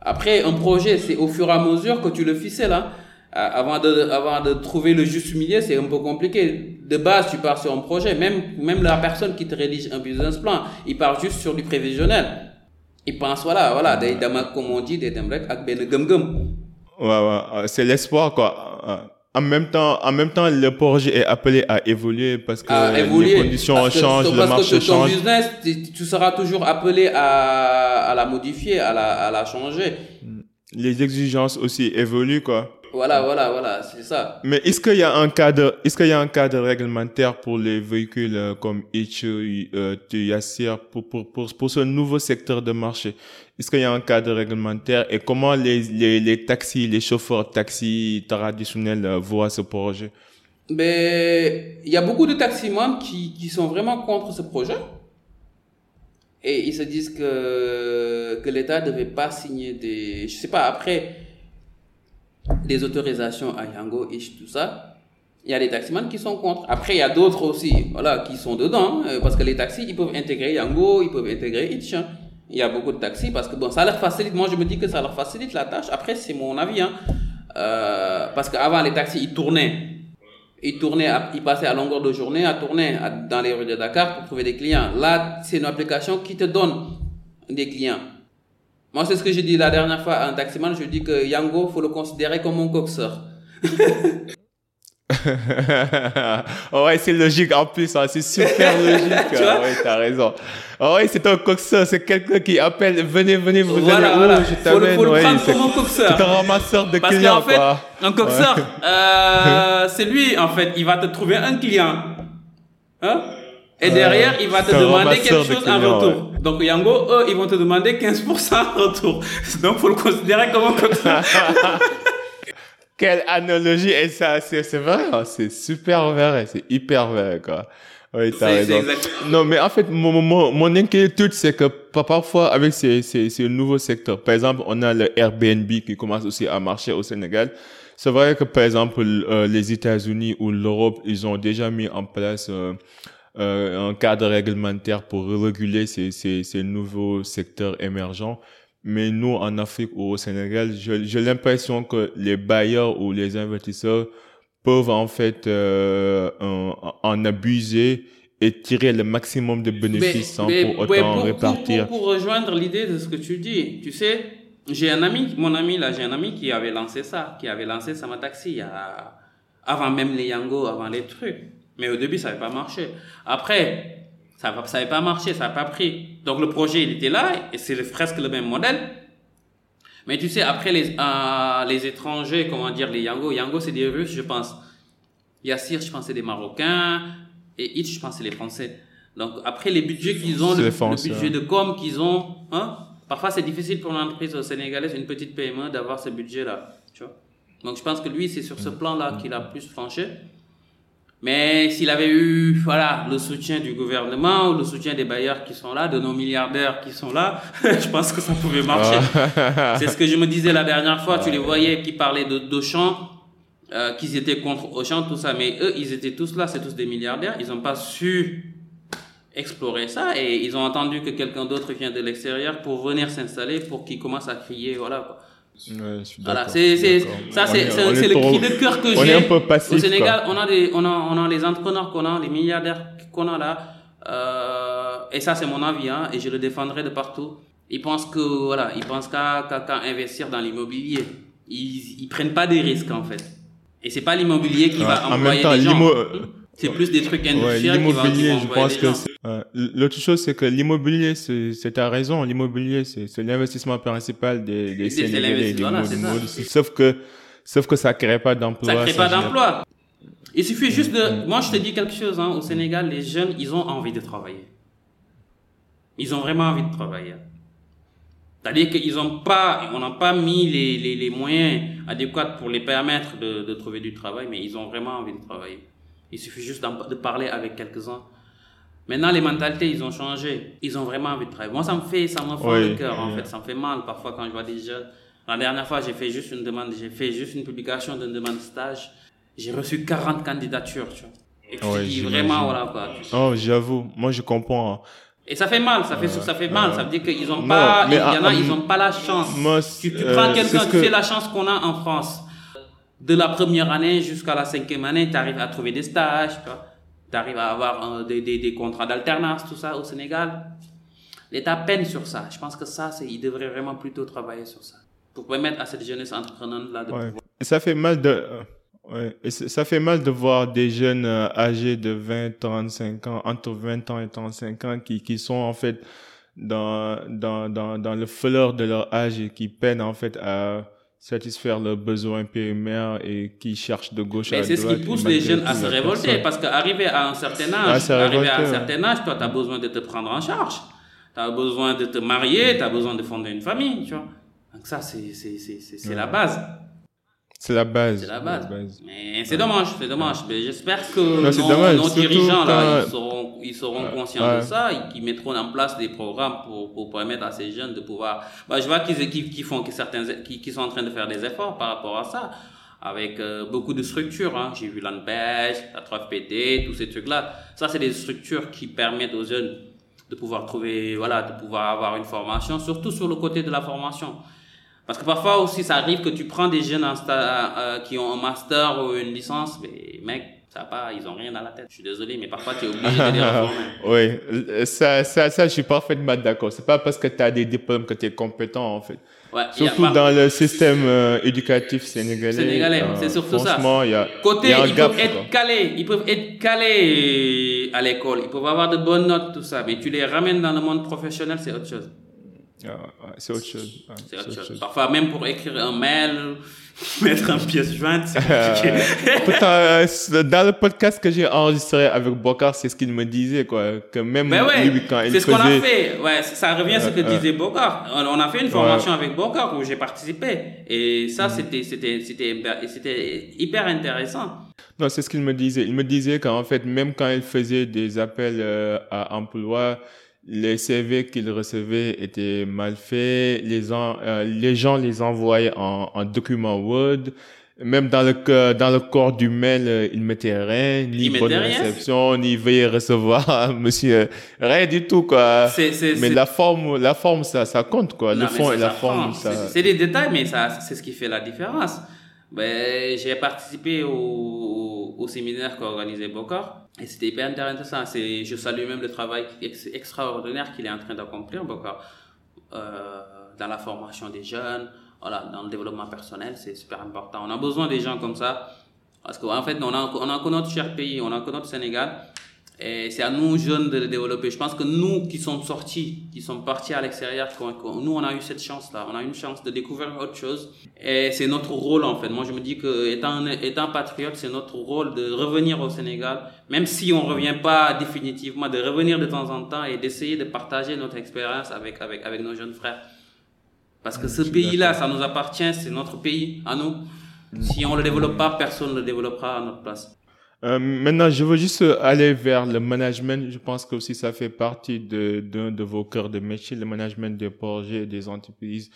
Après, un projet, c'est au fur et à mesure que tu le ficelles. Hein. Avant de, avant de trouver le juste milieu, c'est un peu compliqué. De base, tu pars sur un projet. Même, même la personne qui te rédige un business plan, il part juste sur du prévisionnel. Il pense, voilà, voilà, des, comme on dit, des demrek avec ben gum gum. Ouais, ouais, c'est l'espoir, quoi en même temps, en même temps, le projet est appelé à évoluer parce que les conditions changent, le marché que ton business, tu seras toujours appelé à, à la modifier, à la, à la changer. Les exigences aussi évoluent, quoi. Voilà, voilà, voilà, c'est ça. Mais est-ce qu'il y a un cadre, est-ce qu'il y a un cadre réglementaire pour les véhicules euh, comme Itch, euh, Yassir, pour, pour, pour, pour ce nouveau secteur de marché? Est-ce qu'il y a un cadre réglementaire et comment les, les, les taxis, les chauffeurs taxis traditionnels euh, voient ce projet? Ben, il y a beaucoup de taximans qui, qui sont vraiment contre ce projet. Et ils se disent que, que l'État ne devait pas signer des, je sais pas, après, des autorisations à Yango, Ish, tout ça, il y a des taximans qui sont contre. Après, il y a d'autres aussi, voilà, qui sont dedans, euh, parce que les taxis, ils peuvent intégrer Yango, ils peuvent intégrer Itch. hein. Il y a beaucoup de taxis parce que bon, ça leur facilite. Moi, je me dis que ça leur facilite la tâche. Après, c'est mon avis, hein. Euh, parce qu'avant, les taxis, ils tournaient. Ils tournaient, ils passaient à longueur de journée à tourner dans les rues de Dakar pour trouver des clients. Là, c'est une application qui te donne des clients. Moi, c'est ce que j'ai dit la dernière fois à un taximan. Je dis que Yango, faut le considérer comme mon coxeur. [laughs] oh ouais, c'est logique en plus, hein, c'est super [laughs] logique. Tu vois? ah ouais, t'as raison. Oh ouais, c'est un coxeur, c'est quelqu'un qui appelle, venez, venez, vous Voilà, allez voilà. je Faut le, t'amène. faut le ouais, prendre c'est comme un coxeur. c'est un ramasseur de Parce clients, qu'en fait, quoi. un coxeur, euh, c'est lui, en fait, il va te trouver un client. Hein? Et derrière, il va te demander quelque chose en retour. Donc, Yango, eux, ils vont te demander 15% en retour. [laughs] Donc, faut le considérer comme un coxeur. [laughs] Quelle analogie, et ça, c'est c'est vrai, hein, c'est super vrai, c'est hyper vrai, quoi. Oui, t'as raison. Non, mais en fait, mon, mon, mon inquiétude, c'est que pa- parfois, avec ces, ces, ces nouveaux secteurs, par exemple, on a le Airbnb qui commence aussi à marcher au Sénégal. C'est vrai que, par exemple, euh, les États-Unis ou l'Europe, ils ont déjà mis en place euh, euh, un cadre réglementaire pour réguler ces, ces, ces nouveaux secteurs émergents. Mais nous, en Afrique ou au Sénégal, j'ai l'impression que les bailleurs ou les investisseurs peuvent en fait euh, en, en abuser et tirer le maximum de bénéfices sans mais- pour autant pour- répartir. Pour, pour rejoindre l'idée de ce que tu dis, tu sais, j'ai un ami, mon ami là, j'ai un ami qui avait lancé ça, qui avait lancé Sama Taxi il y a, avant même les Yango, avant les trucs. Mais au début, ça n'avait pas marché. Après, ça n'avait ça pas marché, ça n'a pas pris. Donc le projet, il était là, et c'est presque le même modèle. Mais tu sais, après les, euh, les étrangers, comment dire, les Yango, Yango c'est des Russes, je pense. Yassir, je pense c'est des Marocains. Et Itch, je pense c'est les Français. Donc après les budgets qu'ils ont, le, Français, budget hein. de com qu'ils ont, hein, parfois c'est difficile pour une entreprise sénégalaise, une petite PME, d'avoir ce budget-là. Tu vois. Donc je pense que lui, c'est sur ce plan-là qu'il a plus franchi. Mais s'il avait eu voilà, le soutien du gouvernement ou le soutien des bailleurs qui sont là, de nos milliardaires qui sont là, [laughs] je pense que ça pouvait marcher. C'est ce que je me disais la dernière fois. Tu les voyais qui parlaient de d'Auchan, euh, qu'ils étaient contre Auchan, tout ça. Mais eux, ils étaient tous là, c'est tous des milliardaires. Ils n'ont pas su explorer ça et ils ont entendu que quelqu'un d'autre vient de l'extérieur pour venir s'installer, pour qu'ils commencent à crier, voilà. quoi. Ouais, je suis Voilà, c'est ça c'est le cri de cœur que on est j'ai. un peu passif, Au Sénégal, quoi. on a des on a on a les entrepreneurs qu'on a, les milliardaires qu'on a là euh, et ça c'est mon avis hein, et je le défendrai de partout. Ils pensent que voilà, ils pensent qu'à qu'à investir dans l'immobilier. Ils ils prennent pas des risques en fait. Et c'est pas l'immobilier qui Ouais, va en même employer temps, gens. C'est plus des trucs Ouais, industriels qui l'immobilier, je pense que ouais. l'autre chose, c'est que l'immobilier, c'est ta raison. L'immobilier, c'est l'investissement principal des, des C'est Sénégalais, des voilà. Sauf que, sauf que ça crée pas d'emploi. Ça crée pas d'emploi. Il suffit juste de. Moi, je te dis quelque chose. Hein, au Sénégal, les jeunes, ils ont envie de travailler. Ils ont vraiment envie de travailler. C'est-à-dire qu'ils ont pas, on n'a pas mis les, les, les moyens adéquats pour les permettre de, de trouver du travail, mais ils ont vraiment envie de travailler. Il suffit juste de parler avec quelques-uns. Maintenant, les mentalités, ils ont changé. Ils ont vraiment envie de travailler. Moi, ça me fait, ça me Oui, le cœur, en fait. Ça me fait mal parfois quand je vois des jeunes. La dernière fois, j'ai fait juste une demande, j'ai fait juste une publication d'une demande de stage. J'ai reçu 40 candidatures, tu vois. Et tu Ouais, dis vraiment, voilà, quoi. Oh, j'avoue. Moi, je comprends. hein. Et ça fait mal, ça fait, ça fait mal. Ça veut dire qu'ils ont Non, pas, mais, il y en a, ah, ils ont pas la chance. moi, tu, tu euh, prends quelqu'un, tu que- sais la chance qu'on a en France. De la première année jusqu'à la cinquième année, tu arrives à trouver des stages, tu arrives à avoir euh, des, des, des contrats d'alternance, tout ça au Sénégal. L'État peine sur ça. Je pense que ça, c'est, il devrait vraiment plutôt travailler sur ça. Pour permettre à cette jeunesse entreprenante-là de Ouais. pouvoir. Ça fait mal de, euh, ouais. Et ça fait mal de voir des jeunes euh, âgés de 20, 35 ans, entre 20 ans et 35 ans, qui, qui sont en fait dans, dans, dans, dans le fleur de leur âge et qui peinent en fait à satisfaire leurs besoins primaires et qui cherchent de gauche à Mais c'est ce droite. qui pousse les jeunes à se révolter. Parce qu'arriver à un certain Ah, âge, arriver à un ouais. certain âge, toi, tu as besoin de te prendre en charge. Tu as besoin de te marier, tu as besoin de fonder une famille, tu vois. Donc ça, c'est c'est- c'est- c'est- c'est la base. C'est la base. C'est la base. Mais c'est dommage, c'est dommage. Mais j'espère que nos, nos dirigeants, là, ils seront, ils seront conscients de ça et qu'ils mettront en place des programmes pour, pour permettre à ces jeunes de pouvoir, bah, je vois qu'ils, qu'ils font, que certains, qui, sont en train de faire des efforts par rapport à ça avec euh, beaucoup de structures. Hein. J'ai vu l'ANPEJ, la 3FPT, tous ces trucs-là. Ça, c'est des structures qui permettent aux jeunes de pouvoir trouver, voilà, de pouvoir avoir une formation, surtout sur le côté de la formation. Parce que parfois aussi, ça arrive que tu prends des jeunes euh, qui ont un master ou une licence, mais mec, ça pas, ils ont rien à la tête. Je suis désolé, mais parfois tu es obligé de les [laughs] oui, ça, ça, ça, je suis parfaitement d'accord. C'est pas parce que tu as des diplômes que tu es compétent, en fait. Ouais, surtout dans le système euh, éducatif sénégalais. Sénégalais, euh, c'est surtout ça. Y a, Côté, y a un ils gap, peuvent être calés, ils peuvent être calés à l'école, ils peuvent avoir de bonnes notes, tout ça, mais tu les ramènes dans le monde professionnel, c'est autre chose. C'est autre chose. c'est autre, chose. Parfois, même pour écrire un mail, [laughs] mettre un pièce jointe, c'est compliqué. Pourtant, euh, dans le podcast que j'ai enregistré avec Bokar, c'est ce qu'il me disait, quoi. Que même ben ouais, lui, quand il C'est ce qu'on a fait. Ouais, ça revient à ce que disait Bokar. On a fait une formation avec Bokar où j'ai participé. Et ça, mm. c'était, c'était, c'était, c'était hyper intéressant. Non, c'est ce qu'il me disait. Il me disait qu'en fait, même quand il faisait des appels euh, à emploi, les CV qu'ils recevaient étaient mal faits, les, euh, les gens les envoyaient en, en document Word, même dans le dans le corps du mail, euh, ils mettaient rien, ni bonne réception, ni veuillez recevoir, [laughs] monsieur, rien du tout quoi. mais la forme, la forme ça, ça compte quoi. le fond et la forme, ça. C'est des détails, mais ça, c'est ce qui fait la différence. Ben, j'ai participé au, au, séminaire qu'a organisé Bokar et c'était hyper intéressant. C'est, je salue même le travail extraordinaire qu'il est en train d'accomplir, Bokar, euh, dans la formation des jeunes, voilà, dans le développement personnel, c'est super important. On a besoin des gens comme ça parce qu'en fait, on a, on a que notre cher pays, on a que notre Sénégal et c'est à nous, jeunes, de le développer. Je pense que nous qui sommes sortis, qui sommes partis à l'extérieur, nous, on a eu cette chance-là. On a eu une chance de découvrir autre chose. Et c'est notre rôle, en fait. Moi, je me dis que étant, étant patriote, c'est notre rôle de revenir au Sénégal, même si on revient pas définitivement, de revenir de temps en temps et d'essayer de partager notre expérience avec, avec, avec nos jeunes frères. Parce que ce pays-là, ça nous appartient, c'est notre pays, à nous. Si on le développe pas, personne ne le développera à notre place. Euh, maintenant, je veux juste aller vers le management. Je pense que aussi ça fait partie de d'un de, vos cœurs de métier, le management des projets et des entreprises.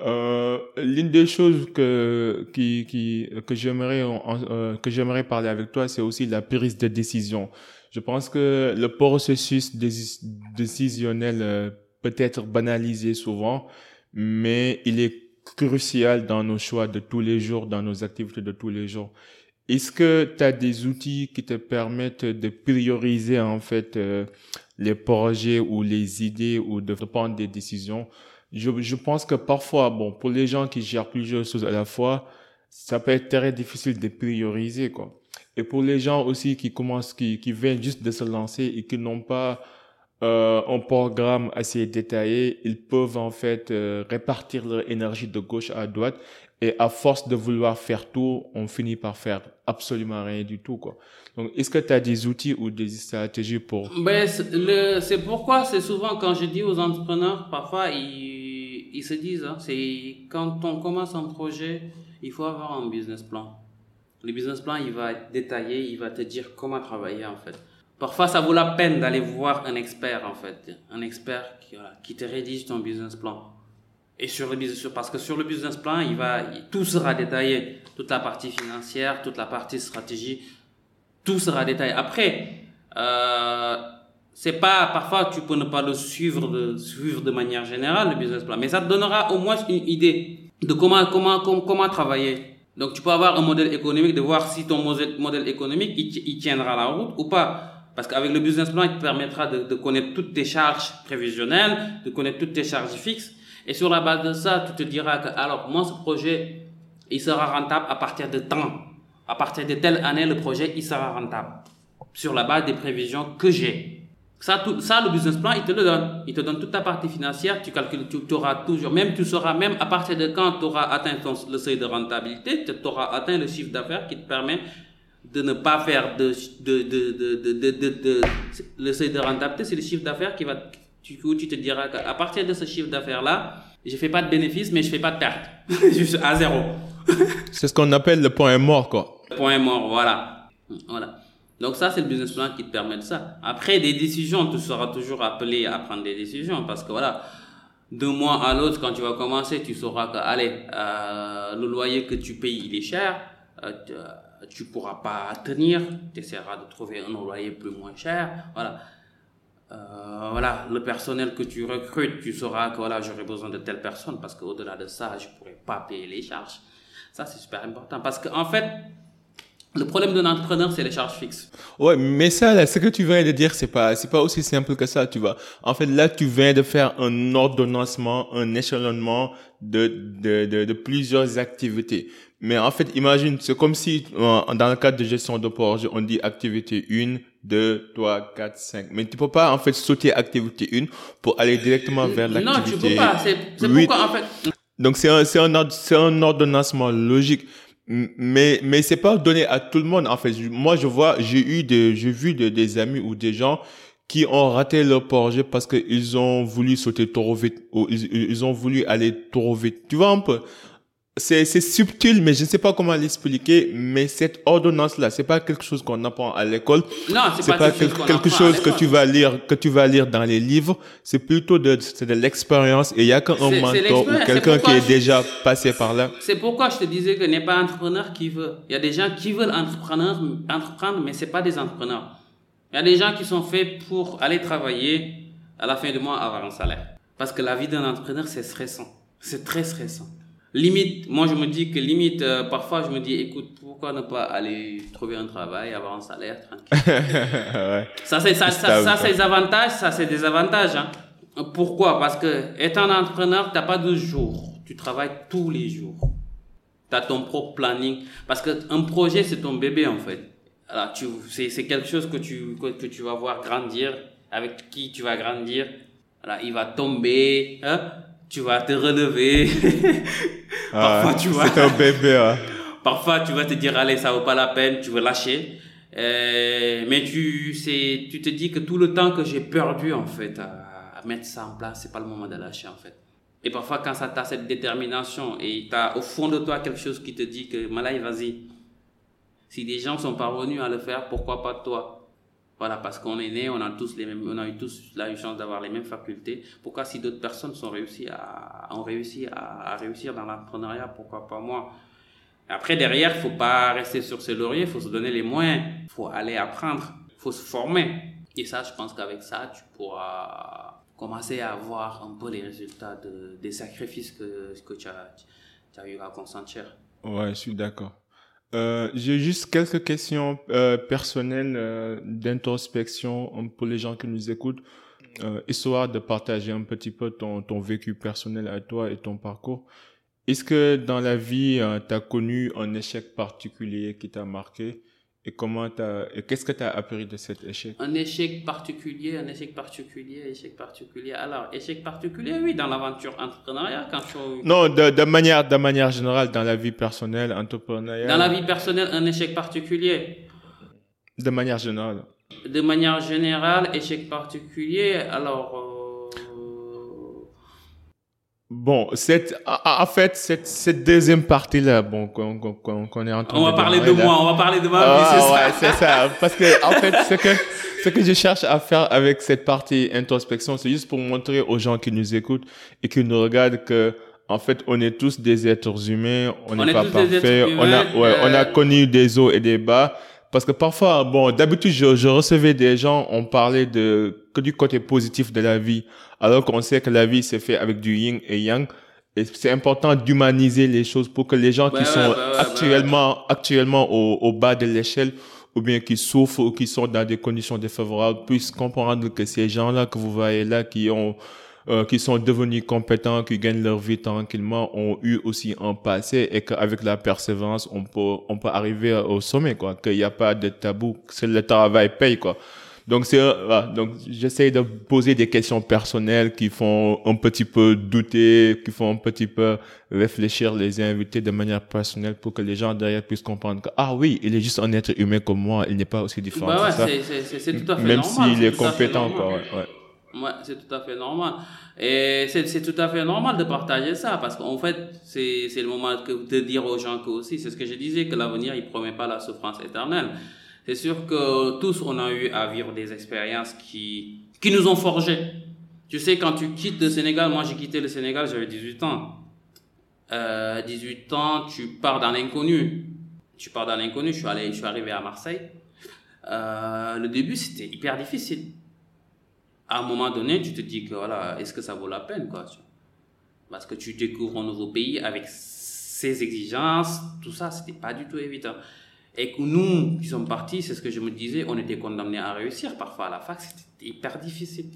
Euh, L'une des choses que qui, qui que j'aimerais euh, que j'aimerais parler avec toi, c'est aussi la prise de décision. Je pense que le processus décisionnel euh, peut être banalisé souvent, mais il est crucial dans nos choix de tous les jours, dans nos activités de tous les jours. Est-ce que tu as des outils qui te permettent de prioriser en fait euh, les projets ou les idées ou de prendre des décisions? Je, je pense que parfois, bon, pour les gens qui gèrent plusieurs choses à la fois, ça peut être très difficile de prioriser quoi. Et pour les gens aussi qui commencent, qui, qui viennent juste de se lancer et qui n'ont pas euh, un programme assez détaillé, ils peuvent en fait euh, répartir leur énergie de gauche à droite et à force de vouloir faire tout, on finit par faire absolument rien du tout, quoi. Donc, est-ce que tu as des outils ou des stratégies pour... Ben, c'est pourquoi c'est souvent quand je dis aux entrepreneurs, parfois, ils, ils se disent, hein, c'est quand on commence un projet, il faut avoir un business plan. Le business plan, il va être détaillé, il va te dire comment travailler, en fait. Parfois, ça vaut la peine d'aller voir un expert, en fait. Un expert qui, qui te rédige ton business plan. Et sur le business, parce que sur le business plan, tout sera détaillé. Toute la partie financière, toute la partie stratégie, tout sera détaillé. Après, euh, c'est pas, parfois tu peux ne pas le suivre de, suivre de manière générale, le business plan, mais ça te donnera au moins une idée de comment, comment, comment, travailler. Donc tu peux avoir un modèle économique, de voir si ton modèle, économique, il, tiendra la route ou pas. Parce qu'avec le business plan, il te permettra de connaître toutes tes charges prévisionnelles, de connaître toutes tes charges fixes et sur la base de ça, tu te diras que, alors, moi, ce projet, il sera rentable à partir de temps. À partir de telle année, le projet, il sera rentable. Sur la base des prévisions que j'ai. Ça, ça, le business plan, il te le donne. Il te donne toute ta partie financière. Tu calcules, tu, auras toujours, même tu sauras même à partir de quand tu auras atteint le seuil de rentabilité, tu auras atteint le chiffre d'affaires qui te permet de ne pas faire de, de, de, de, de le seuil de rentabilité, c'est le chiffre d'affaires qui va, du coup, tu te diras qu'à partir de ce chiffre d'affaires-là, je fais pas de bénéfice, mais je fais pas de perte. [laughs] Juste à zéro. [laughs] c'est ce qu'on appelle le point mort, quoi. Le point mort, voilà. Voilà. Donc ça, c'est le business plan qui te permet de ça. Après, des décisions, tu seras toujours appelé à prendre des décisions parce que voilà, d'un mois à l'autre, quand tu vas commencer, tu sauras que, allez, euh, le loyer que tu payes, il est cher. Euh, tu pourras pas tenir. Tu essaieras de trouver un loyer plus moins cher. Voilà. Euh, voilà, le personnel que tu recrutes, tu sauras que voilà, j'aurai besoin de telle personne parce qu'au-delà de ça, je pourrais pas payer les charges. Ça, c'est super important parce qu'en en fait, le problème d'un entrepreneur, c'est les charges fixes. Ouais, mais ça, là, ce que tu viens de dire, c'est pas, c'est pas aussi simple que ça, tu vois. En fait, là, tu viens de faire un ordonnancement, un échelonnement de, de, de plusieurs activités. Mais en fait, imagine, c'est comme si, euh, dans le cadre de gestion de projet, on dit activité 1, 2, 3, 4, 5. Mais tu peux pas, en fait, sauter activité 1 pour aller directement vers l'activité Non, tu peux pas. C'est, c'est pourquoi, en fait. Donc, c'est un, c'est un, c'est un ordonnancement logique mais mais c'est pas donné à tout le monde en fait moi je vois j'ai eu des j'ai vu des amis ou des gens qui ont raté leur projet parce qu'ils ont voulu sauter trop vite ou ils, ils ont voulu aller trop vite tu vois un peu? C'est subtil mais je ne sais pas comment l'expliquer mais cette ordonnance là c'est pas quelque chose qu'on apprend à l'école. Non c'est pas, quelque, chose, que tu vas lire que tu vas lire dans les livres. C'est plutôt de c'est de l'expérience et il y a qu'un mentor ou quelqu'un qui est déjà passé par là. C'est pourquoi je te disais que n'est pas entrepreneur qui veut. Il y a des gens qui veulent entrepreneur entreprendre mais c'est pas des entrepreneurs. Il y a des gens qui sont faits pour aller travailler à la fin du mois avoir un salaire. Parce que la vie d'un entrepreneur c'est stressant. C'est très stressant limite, moi je me dis que limite, euh, parfois je me dis, écoute, pourquoi ne pas aller trouver un travail, avoir un salaire tranquille. [laughs] ouais. Ça c'est ça, ça, ça, c'est des avantages, ça c'est des avantages. Hein. Pourquoi? Parce que étant entrepreneur, t'as pas de jours, tu travailles tous les jours. Tu as ton propre planning. Parce qu'un projet c'est ton bébé en fait. Alors tu, c'est, c'est quelque chose que tu que, que, tu vas voir grandir, avec qui tu vas grandir. Alors, il va tomber, hein? Tu vas te relever. [laughs] Parfois, tu vois. C'est un bébé, hein. [laughs] Parfois, tu vas te dire, allez, ça vaut pas la peine, tu veux lâcher. Euh, mais tu, c'est, tu te dis que tout le temps que j'ai perdu, en fait, à, à, mettre ça en place, c'est pas le moment de lâcher, en fait. Et parfois, quand ça t'a cette détermination et t'as au fond de toi quelque chose qui te dit que, Malay, vas-y. Si des gens sont parvenus à le faire, pourquoi pas toi? Voilà, parce qu'on est né, on a tous les mêmes, on a eu tous la chance d'avoir les mêmes facultés. Pourquoi si d'autres personnes sont réussi à, ont réussi à, réussir dans l'entrepreneuriat, pourquoi pas moi? Après, derrière, faut pas rester sur ses lauriers, faut se donner les moyens, faut aller apprendre, faut se former. Et ça, je pense qu'avec ça, tu pourras commencer à voir un peu les résultats de, des sacrifices que, que tu as, as eu à consentir. Ouais, je suis d'accord. Euh, J'ai juste quelques questions euh, personnelles euh, d'introspection pour les gens qui nous écoutent, euh, histoire de partager un petit peu ton, ton vécu personnel à toi et ton parcours. Est-ce que dans la vie, euh, tu as connu un échec particulier qui t'a marqué? Et comment t'as, qu'est-ce que tu as appris de cet échec? Un échec particulier, un échec particulier, échec particulier. Alors, échec particulier, oui, dans l'aventure entrepreneuriale, quand tu... Non, de, de, manière, de manière générale, dans la vie personnelle, entrepreneuriale. Dans la vie personnelle, un échec particulier. De manière générale. De manière générale, échec particulier. Alors, euh, Bon, cette, en fait, cette, cette deuxième partie-là, bon, qu'on qu'on est en train On va parler de moi, on va parler de ma vie, c'est ça. Ouais, c'est ça. Parce que, en fait, ce que, ce que je cherche à faire avec cette partie introspection, c'est juste pour montrer aux gens qui nous écoutent et qui nous regardent que, en fait, on est tous des êtres humains, on n'est pas parfaits, on a, ouais, on a connu des hauts et des bas. Parce que parfois, bon, d'habitude, je, je, recevais des gens, on parlait de que du côté positif de la vie, alors qu'on sait que la vie s'est fait avec du yin et yang. Et c'est important d'humaniser les choses pour que les gens qui sont actuellement, actuellement au, au, bas de l'échelle, ou bien qui souffrent ou qui sont dans des conditions défavorables, puissent comprendre que ces gens-là que vous voyez là, qui ont euh, qui sont devenus compétents, qui gagnent leur vie tranquillement, ont eu aussi un passé et qu'avec la persévérance, on peut, on peut arriver au sommet, quoi. Qu'il n'y a pas de tabou, c'est le travail paye, quoi. Donc c'est voilà, donc j'essaie de poser des questions personnelles qui font un petit peu douter, qui font un petit peu réfléchir les invités de manière personnelle pour que les gens derrière puissent comprendre que ah oui, il est juste un être humain comme moi, il n'est pas aussi différent. Bah ouais, c'est tout à fait Même s'il est compétent quoi, ouais. ouais. Ouais, c'est tout à fait normal. Et c'est tout à fait normal de partager ça parce qu'en fait, c'est le moment de dire aux gens que aussi, c'est ce que je disais, que l'avenir, il promet pas la souffrance éternelle. C'est sûr que tous, on a eu à vivre des expériences qui, qui nous ont forgés. Tu sais, quand tu quittes le Sénégal, moi j'ai quitté le Sénégal, j'avais 18 ans. Euh, 18 ans, tu pars dans l'inconnu. Tu pars dans l'inconnu, je suis allé, je suis arrivé à Marseille. Euh, le début, c'était hyper difficile à un moment donné, tu te dis que voilà, est-ce que ça vaut la peine, quoi Parce que tu découvres un nouveau pays avec ses exigences, tout ça, c'était pas du tout évident. Et que nous, qui sommes partis, c'est ce que je me disais, on était condamnés à réussir. Parfois, à la fac, c'était hyper difficile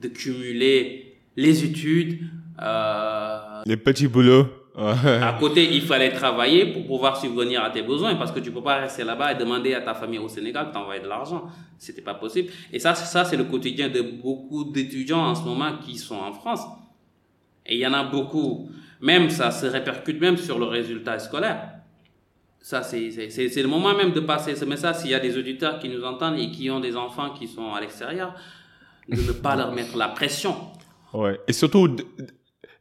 de cumuler les études. Euh, les petits boulots. [laughs] à côté, il fallait travailler pour pouvoir subvenir à tes besoins parce que tu peux pas rester là-bas et demander à ta famille au Sénégal de t'envoyer de l'argent. C'était pas possible. Et ça, ça, c'est le quotidien de beaucoup d'étudiants en ce moment qui sont en France. Et il y en a beaucoup. Même ça se répercute même sur le résultat scolaire. Ça, c'est, le moment même de passer ce message. S'il y a des auditeurs qui nous entendent et qui ont des enfants qui sont à l'extérieur, de ne pas leur mettre la pression. Ouais. Et surtout,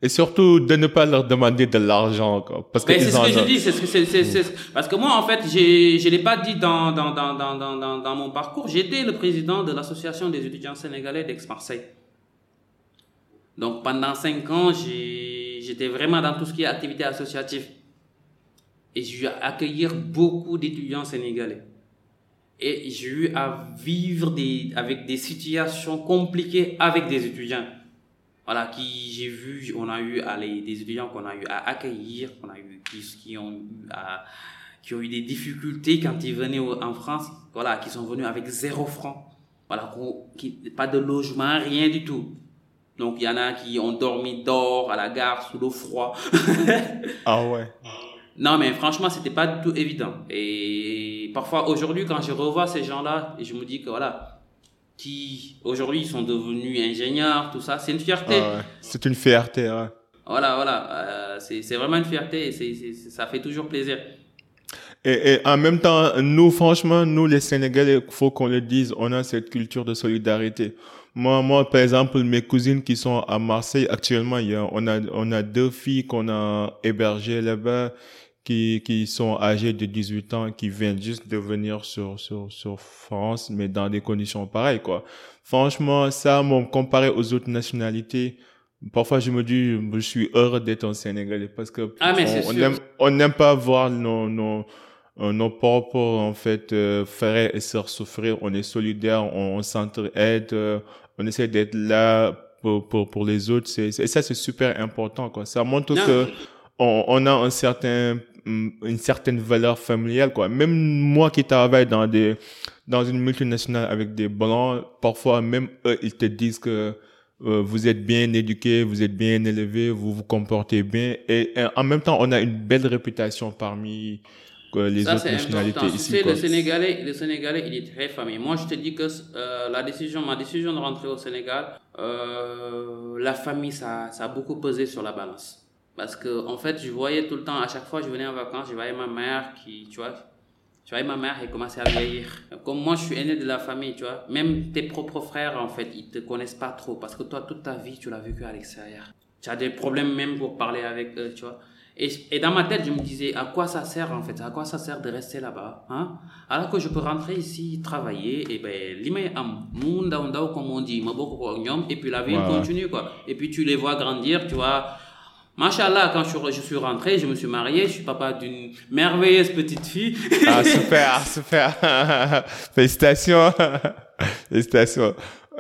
et surtout de ne pas leur demander de l'argent parce que c'est ce que je dis c'est parce que moi en fait je l'ai pas dit dans dans dans dans dans dans mon parcours j'étais le président de l'association des étudiants sénégalais d'Aix-Marseille donc pendant cinq ans j'étais vraiment dans tout ce qui est activité associative et j'ai eu à accueillir beaucoup d'étudiants sénégalais et j'ai eu à vivre des avec des situations compliquées avec des étudiants voilà, qui j'ai vu, on a eu à des étudiants qu'on a eu à accueillir, qu'on a eu qui, ont eu à, qui ont eu des difficultés quand ils venaient en France, voilà, qui sont venus avec zéro franc, voilà, qui, pas de logement, rien du tout. Donc il y en a qui ont dormi dehors à la gare sous le froid. [laughs] ah ouais. Non mais franchement c'était pas du tout évident. Et parfois aujourd'hui quand je revois ces gens-là, et je me dis que voilà, qui aujourd'hui sont devenus ingénieurs, tout ça, c'est une fierté. Ah c'est une fierté, ouais. Voilà, voilà, euh, c'est vraiment une fierté et ça fait toujours plaisir. Et, et, en même temps, nous, franchement, nous les Sénégalais, faut qu'on le dise, on a cette culture de solidarité. Moi, moi, par exemple, mes cousines qui sont à Marseille actuellement, il y a, on a, on a deux filles qu'on a hébergées là-bas qui, qui sont âgés de 18 ans, qui viennent juste de venir sur, sur, sur France, mais dans des conditions pareilles, quoi. Franchement, ça, mon comparé aux autres nationalités, parfois je me dis, je suis heureux d'être en Sénégalais parce que ah, on, n'aime pas voir nos, nos, euh, nos propres, en fait, euh, frères et sœurs souffrir. On est solidaires, on, s'entraide, euh, on essaie d'être là pour, pour, pour les autres. C'est, et ça, c'est super important, quoi. Ça montre que on, on a un certain une certaine valeur familiale quoi. Même moi qui travaille dans des dans une multinationale avec des blancs parfois même eux ils te disent que euh, vous êtes bien éduqué vous êtes bien élevé vous vous comportez bien et, en même temps on a une belle réputation parmi les autres nationalités ici tu sais, le sénégalais le sénégalais il est très famille moi je te dis que euh, la décision ma décision de rentrer au Sénégal euh, la famille ça ça a beaucoup pesé sur la balance parce que, en fait, je voyais tout le temps, à chaque fois que je venais en vacances, je voyais ma mère qui, tu vois, je voyais ma mère, elle commençait à vieillir. Comme moi, je suis aîné de la famille, tu vois. Même tes propres frères, en fait, ils te connaissent pas trop. Parce que toi, toute ta vie, tu l'as vécu à l'extérieur. Tu as des problèmes même pour parler avec eux, tu vois. Et, et, dans ma tête, je me disais, à quoi ça sert, en fait? À quoi ça sert de rester là-bas, hein? Alors que je peux rentrer ici, travailler, et ben, l'imay am, comme on dit, et puis la vie continue, quoi. Et puis tu les vois grandir, tu vois Machallah, quand je, suis rentré, je me suis marié, je suis papa d'une merveilleuse petite fille. Ah, super, [laughs] super. [laughs] Félicitations. [laughs] Félicitations.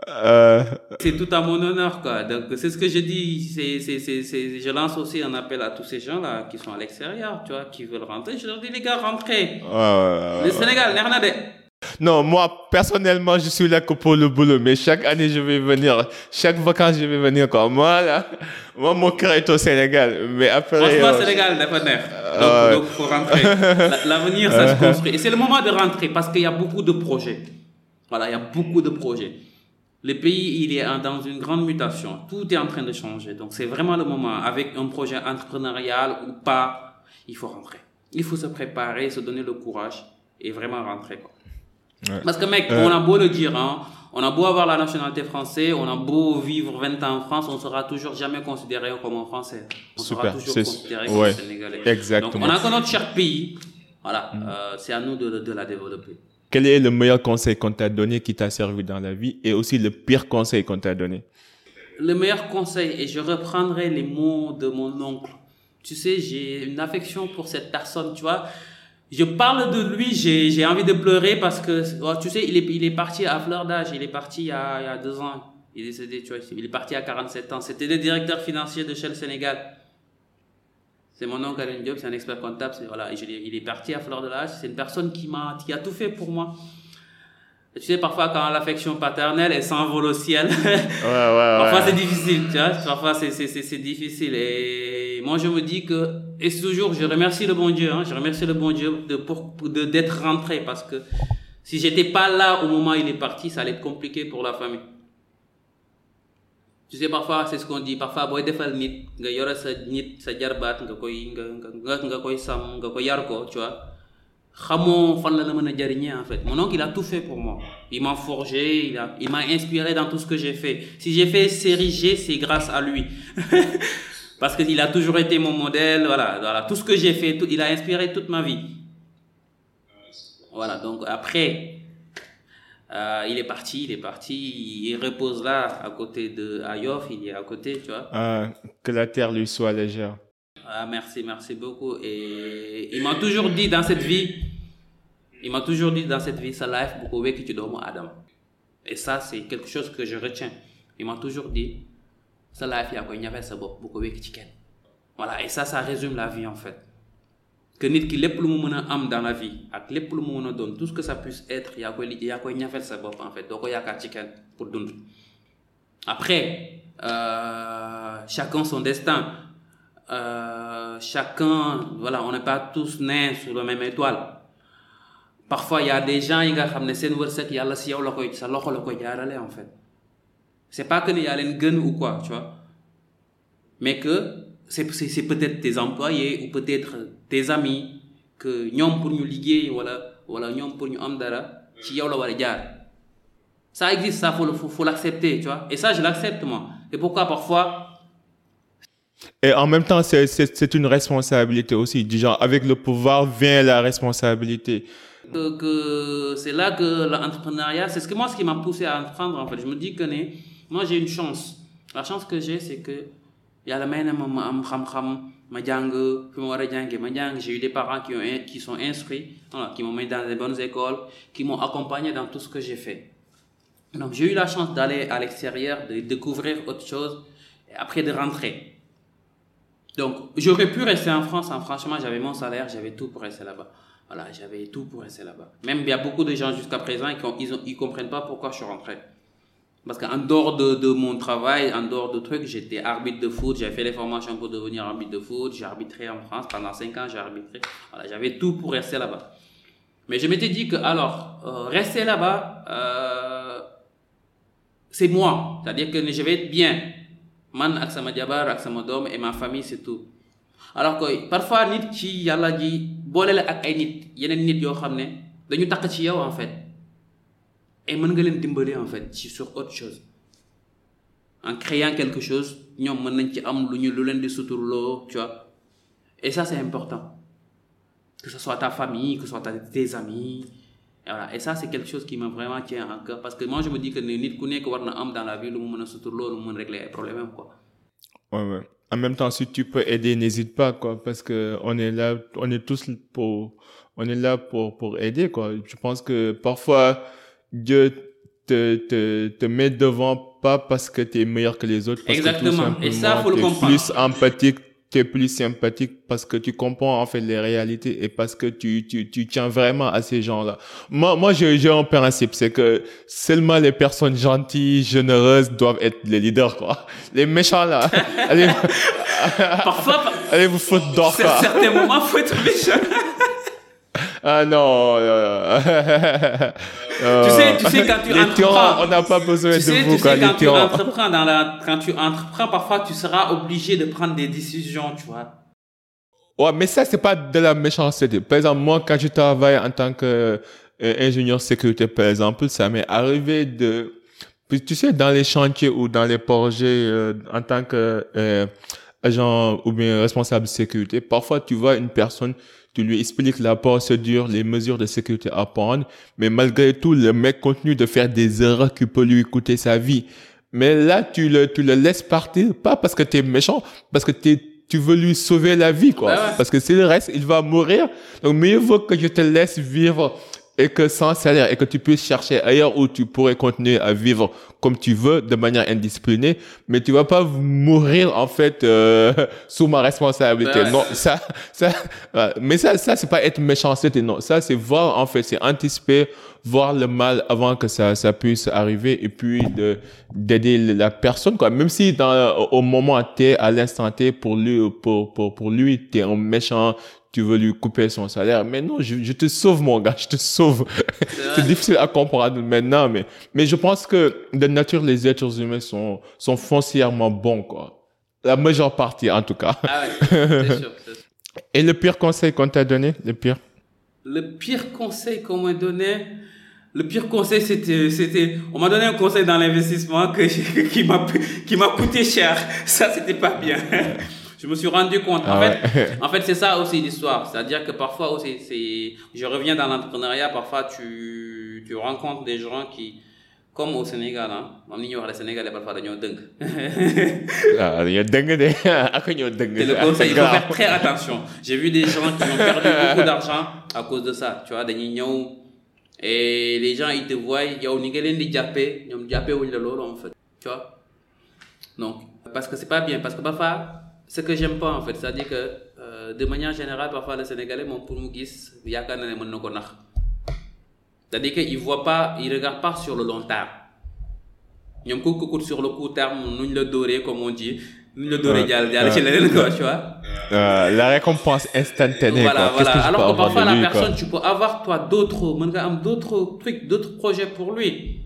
Euh... C'est tout à mon honneur, quoi. Donc, c'est ce que je dis. C'est, c'est, c'est, je lance aussi un appel à tous ces gens-là qui sont à l'extérieur, tu vois, qui veulent rentrer. Je leur dis, les gars, rentrez. Ouais, ouais, le Sénégal, ouais. Non, moi, personnellement, je suis là que pour le boulot, mais chaque année, je vais venir, chaque vacances, je vais venir comme moi, là. Moi, mon cœur est au Sénégal, mais après... Franchement, euh, Sénégal, d'accord, donc, donc, faut rentrer. L'avenir, ça se [laughs] construit. Et c'est le moment de rentrer parce qu'il y a beaucoup de projets. Voilà, il y a beaucoup de projets. Le pays, il est dans une grande mutation. Tout est en train de changer. Donc, c'est vraiment le moment. Avec un projet entrepreneurial ou pas, il faut rentrer. Il faut se préparer, se donner le courage et vraiment rentrer, quoi. Parce que mec, on a beau le dire, hein, on a beau avoir la nationalité française, on a beau vivre 20 ans en France, on sera toujours jamais considéré comme un Français. On Super, sera toujours c'est- considéré comme ouais, un Sénégalais. exactement. Donc on a que notre cher pays. Voilà, euh, c'est à nous de, de la développer. Quel est le meilleur conseil qu'on t'a donné qui t'a servi dans la vie et aussi le pire conseil qu'on t'a donné? Le meilleur conseil, et je reprendrai les mots de mon oncle. Tu sais, j'ai une affection pour cette personne, tu vois. Je parle de lui, j'ai j'ai envie de pleurer parce que, oh, tu sais, il est, il est parti à fleur d'âge, il est parti il y, a, il y a deux ans. Il est décédé, tu vois, il est parti à 47 ans. C'était le directeur financier de Shell Sénégal. C'est mon oncle Alain Diop, c'est un expert comptable. Voilà, et je il est parti à fleur de l'âge. C'est une personne qui m'a, qui a tout fait pour moi. Et tu sais, parfois, quand l'affection paternelle, elle s'envole au ciel. [laughs] Ouais, ouais, Parfois ouais. c'est difficile, tu vois. Parfois c'est c'est c'est c'est difficile et moi je me dis que et toujours je remercie le bon Dieu, hein, je remercie le bon Dieu de pour de d'être rentré parce que si j'étais pas là au moment où il est parti, ça allait être compliqué pour la famille. Tu sais parfois c'est ce qu'on dit, parfois boy defal nit nga yore sa nit sa jarbaat nga koy nga nga koy sam nga ko yar ko, tu vois. xamoo fan la la mën a en fait. Mon oncle il a tout fait pour moi. Il m'a forgé il a il m'a inspiré dans tout ce que j'ai fait. Si j'ai fait série G c'est grâce à lui [laughs] parce que il a toujours été mon modèle voilà voilà tout ce que j'ai fait tout, il a inspiré toute ma vie voilà donc après euh, il est parti il est parti il repose là à côté de Ayof il est à côté tu vois Ah, que la terre lui soit légère. ah, merci, merci beaucoup. Et il m'a toujours dit dans cette vie, il m'a toujours dit dans cette vie, sa life, beaucoup que tu dormes Adam. Et ça, c'est quelque chose que je retiens. Il m'a toujours dit, sa life, il y a quoi, il y avait ça, beaucoup que tu Voilà, et ça, ça résume la vie en fait. Que nit ki lepp lu mu meuna am dans la vie ak lepp lu mu meuna don tout ce que ça puisse être yaa koy yaa koy ñafel sa bopp en fait doo ko yaakaar ci kenn pour dund après euh, chacun son destin euh, chacun, voilà, on n'est pas tous nés sur la même étoile. Parfois, il y a des gens qui ont sen wërsëg yàlla si yow la koy sa loxo la koy jaarale en fait. C'est pas que ne yaa leen gën ou quoi, tu vois. Mais que c'est peut-être tes employés ou peut-être tes amis que ñoom pour ñu liggéey wala wala ñoom pour ñu am dara ci yow la war a jaar. Ça existe, ça faut faut, faut l'accepter, tu vois. Et ça je l'accepte moi. Et pourquoi parfois Et en même temps, c'est- une responsabilité aussi. Du genre, avec le pouvoir vient la responsabilité. que, que c'est là que l'entrepreneuriat, c'est ce que moi, ce qui m'a poussé à entreprendre, en fait. Je me dis que né, moi, j'ai une chance. La chance que j'ai, c'est que ma j'ai eu des parents qui ont qui sont instruits voilà, qui m'ont mis dans des bonnes écoles qui m'ont accompagné dans tout ce que j'ai fait. Donc j'ai eu la chance d'aller à l'extérieur de découvrir autre chose et après de rentrer. Donc j'aurais pu rester en France hein. franchement j'avais mon salaire j'avais tout pour rester là-bas. Voilà j'avais tout pour rester là-bas. Même il y a beaucoup de gens jusqu'à présent qui ont, ils, ont, ils comprennent pas pourquoi je suis rentré parce qu'en dehors de, mon travail, en dehors de trucs, j'étais arbitre de foot, j'ai fait les formations pour devenir arbitre de foot, j'ai arbitré en France, pendant 5 ans j'ai arbitré, voilà, j'avais tout pour rester là-bas. Mais je m'étais dit que, alors, euh, rester là-bas, euh, c'est moi, c'est-à-dire que je vais être bien. Man ak sama jabar ak sama doom et ma famille c'est tout. Alors que parfois nit ci yàlla ji boole la ak ay nit yeneen nit yoo xam ne dañu takk ci yow en fait et mën nga leen dimbali en fait ci sur autre chose. En créant quelque chose ñoom mën nañ ci am lu ñu lu leen di suturloo tu vois. Et ça c'est important. Que ce soit ta famille que ce soit tes amis et voilà. Et ça c'est quelque chose qui me vraiment tient à cœur. Parce que moi je me dis que nit ku nekk war na am dans la vie lu mu mën a suturloo lu mu mën régler ay problèmes am quoi. Ouais, ouais. En même temps, si tu peux aider, n'hésite pas, quoi, parce que on est là, on est tous pour, on est là pour, pour aider, quoi. Je pense que parfois, Dieu te, te, te met devant pas parce que tu es meilleur que les autres, parce Exactement. que tout Et ça, faut le t'es comprendre. plus empathique, tu es plus sympathique parce que tu comprends en fait les réalités et parce que tu, tu, tu tiens vraiment à ces gens-là. Moi, moi, j'ai un principe, c'est que seulement les personnes gentilles, généreuses doivent être les leaders, quoi. Les méchants, là. [laughs] allez, parfois [laughs] allez vous foutre à quoi. certains moments faut être méchant Ah non. [laughs] euh, Tu sais- tu sais, quand tu les entreprends- on n'a pas besoin tu de sais, vous, tu sais quand tu entreprends dans la quand tu entreprends parfois tu seras obligé de prendre des décisions tu vois Ouais, mais ça, c'est pas de la méchanceté. Par exemple, moi, quand je travaille en tant que ingénieur sécurité, par exemple, ça m'est arrivé de, tu sais, dans les chantiers ou dans les projets, euh, en tant que euh, agent ou bien responsable de sécurité, parfois tu vois une personne, tu lui expliques la procédure, les mesures de sécurité à prendre, mais malgré tout, le mec continue de faire des erreurs qui peuvent lui coûter sa vie. Mais là, tu le, tu le laisses partir, pas parce que tu es méchant, parce que t'es tu veux lui sauver la vie, quoi. Parce que s'il reste, il va mourir. Donc, mieux vaut que je te laisse vivre et que sans salaire et que tu puisses chercher ailleurs où tu pourrais continuer à vivre comme tu veux de manière indisciplinée. Mais tu vas pas mourir en fait euh, [laughs] sous ma responsabilité. Non ça ça mais ça ça c'est pas être méchant c'était non. Ça c'est voir en fait c'est anticiper voir le mal avant que ça ça puisse arriver et puis de d'aider la personne quoi. Même si dans au moment T à l'instant T pour lui pour pour pour lui t'es un méchant tu veux lui couper son salaire. Mais non, je, je te sauve, mon gars, je te sauve. C'est [laughs] difficile à comprendre maintenant, mais, mais je pense que de nature, les êtres humains sont, sont foncièrement bons, quoi. La majeure partie, en tout cas. Ah ouais, c'est sûr, [laughs] Et le pire conseil qu'on t'a donné, le pire? Le pire conseil qu'on m'a donné, le pire conseil, c'était, c'était, on m'a donné un conseil dans l'investissement que, [laughs] qui m'a, qui m'a coûté cher. Ça, c'était pas bien. Je me suis rendu compte. En ah fait, en fait c'est ça aussi l'histoire. C'est-à-dire que parfois aussi, c'est, je reviens dans l'entrepreneuriat, parfois tu, tu rencontres des gens qui, comme au Sénégal, hein, on ignore le Sénégalais parfois dañoo dëng. [laughs] ah dañoo dëng de [laughs] ak ñoo dëng. C'est le conseil, il faut faire très attention. J'ai vu des gens qui ont perdu [laughs] beaucoup d'argent à cause de ça. Tu vois dañuy ñëw et les gens ils te voient yow ni nga leen di jàppee ñoom jàppee wuñ la loolu en fait. Tu vois donc parce que c'est pas bien parce que parfois ce que j'aime pas en fait c'est-à-dire que euh, de manière générale parfois le Sénégalais moom pour mu gis yaakaar na ne mën na ko nax c'est-à-dire que il voit pas il regarde pas sur le long terme. Ñoom ku ko sur le court terme nuñ la dóoree comme on dit nuñ la dóoree jàll jàll ci leneen quoi tu vois. La récompense instantanée. Voilà voilà. alors que parfois la personne tu peux avoir toi d'autres mën nga am d'autres trucs d'autres projets pour lui.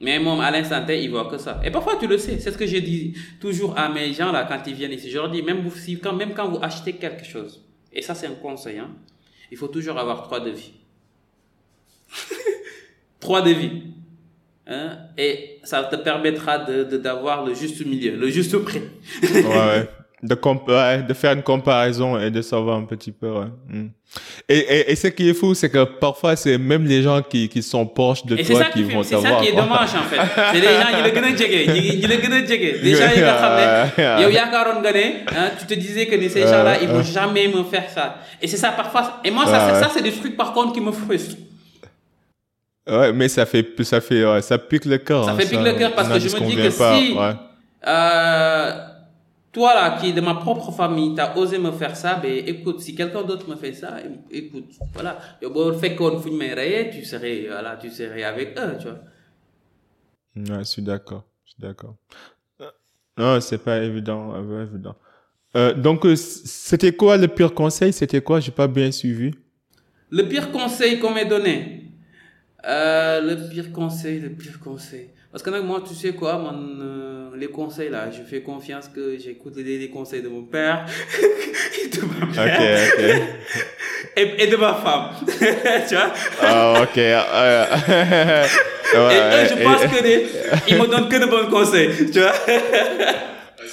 Mais moi, à l'instant T, il voit que ça. Et parfois, tu le sais. C'est ce que je dis toujours à mes gens là quand ils viennent ici. Je leur dis, même, vous, si, quand, même quand vous achetez quelque chose, et ça c'est un conseil, hein, il faut toujours avoir trois devis. [laughs] trois devis. Hein, et ça te permettra de, de, d'avoir le juste milieu, le juste prix. ouais, ouais. [laughs] De, de faire une comparaison et de savoir un petit peu. Ouais. Mm. Et, et, et, ce qui est fou, c'est que parfois, c'est même les gens qui, qui sont proches de et toi ça qui, qui vont C'est savoir. ça qui est dommage en fait. C'est les gens qui le gën a jege, ñi le. Des gens xam ne yow ne hein, tu te disais que ces gens-là ils vont jamais me faire ça. Et c'est ça parfois. Et moi ça, Ouais. ça c'est des trucs par contre qui me frustrent. Ouais, mais ça fait, ça fait, ouais, ça pique le cœur. Ça hein, fait pique le cœur parce que je me dis que si euh, toi là qui est de ma propre famille, t'as osé me faire ça, ben écoute, si quelqu'un d'autre me fait ça, écoute, voilà, fekkoon fu ñu may reyee, tu serais, voilà, tu serais avec eux, tu vois. Ouais, je suis d'accord. Je suis d'accord. Non, c'est pas évident, euh, pas évident. Euh, donc, euh, c'était quoi le pire conseil? C'était quoi? J'ai pas bien suivi. Le pire conseil qu'on m'ait donné. Euh, le pire conseil, le pire conseil. Parce que moi, tu sais quoi, man, euh, les conseils là, je fais confiance que j'écoute les, les conseils de mon père [laughs] et de ma Ok, mère ok. et, et de ma femme. [laughs] tu vois? Ah, ok. euh, [laughs] Et je pense que des, ils me donnent que de bons conseils. Tu vois?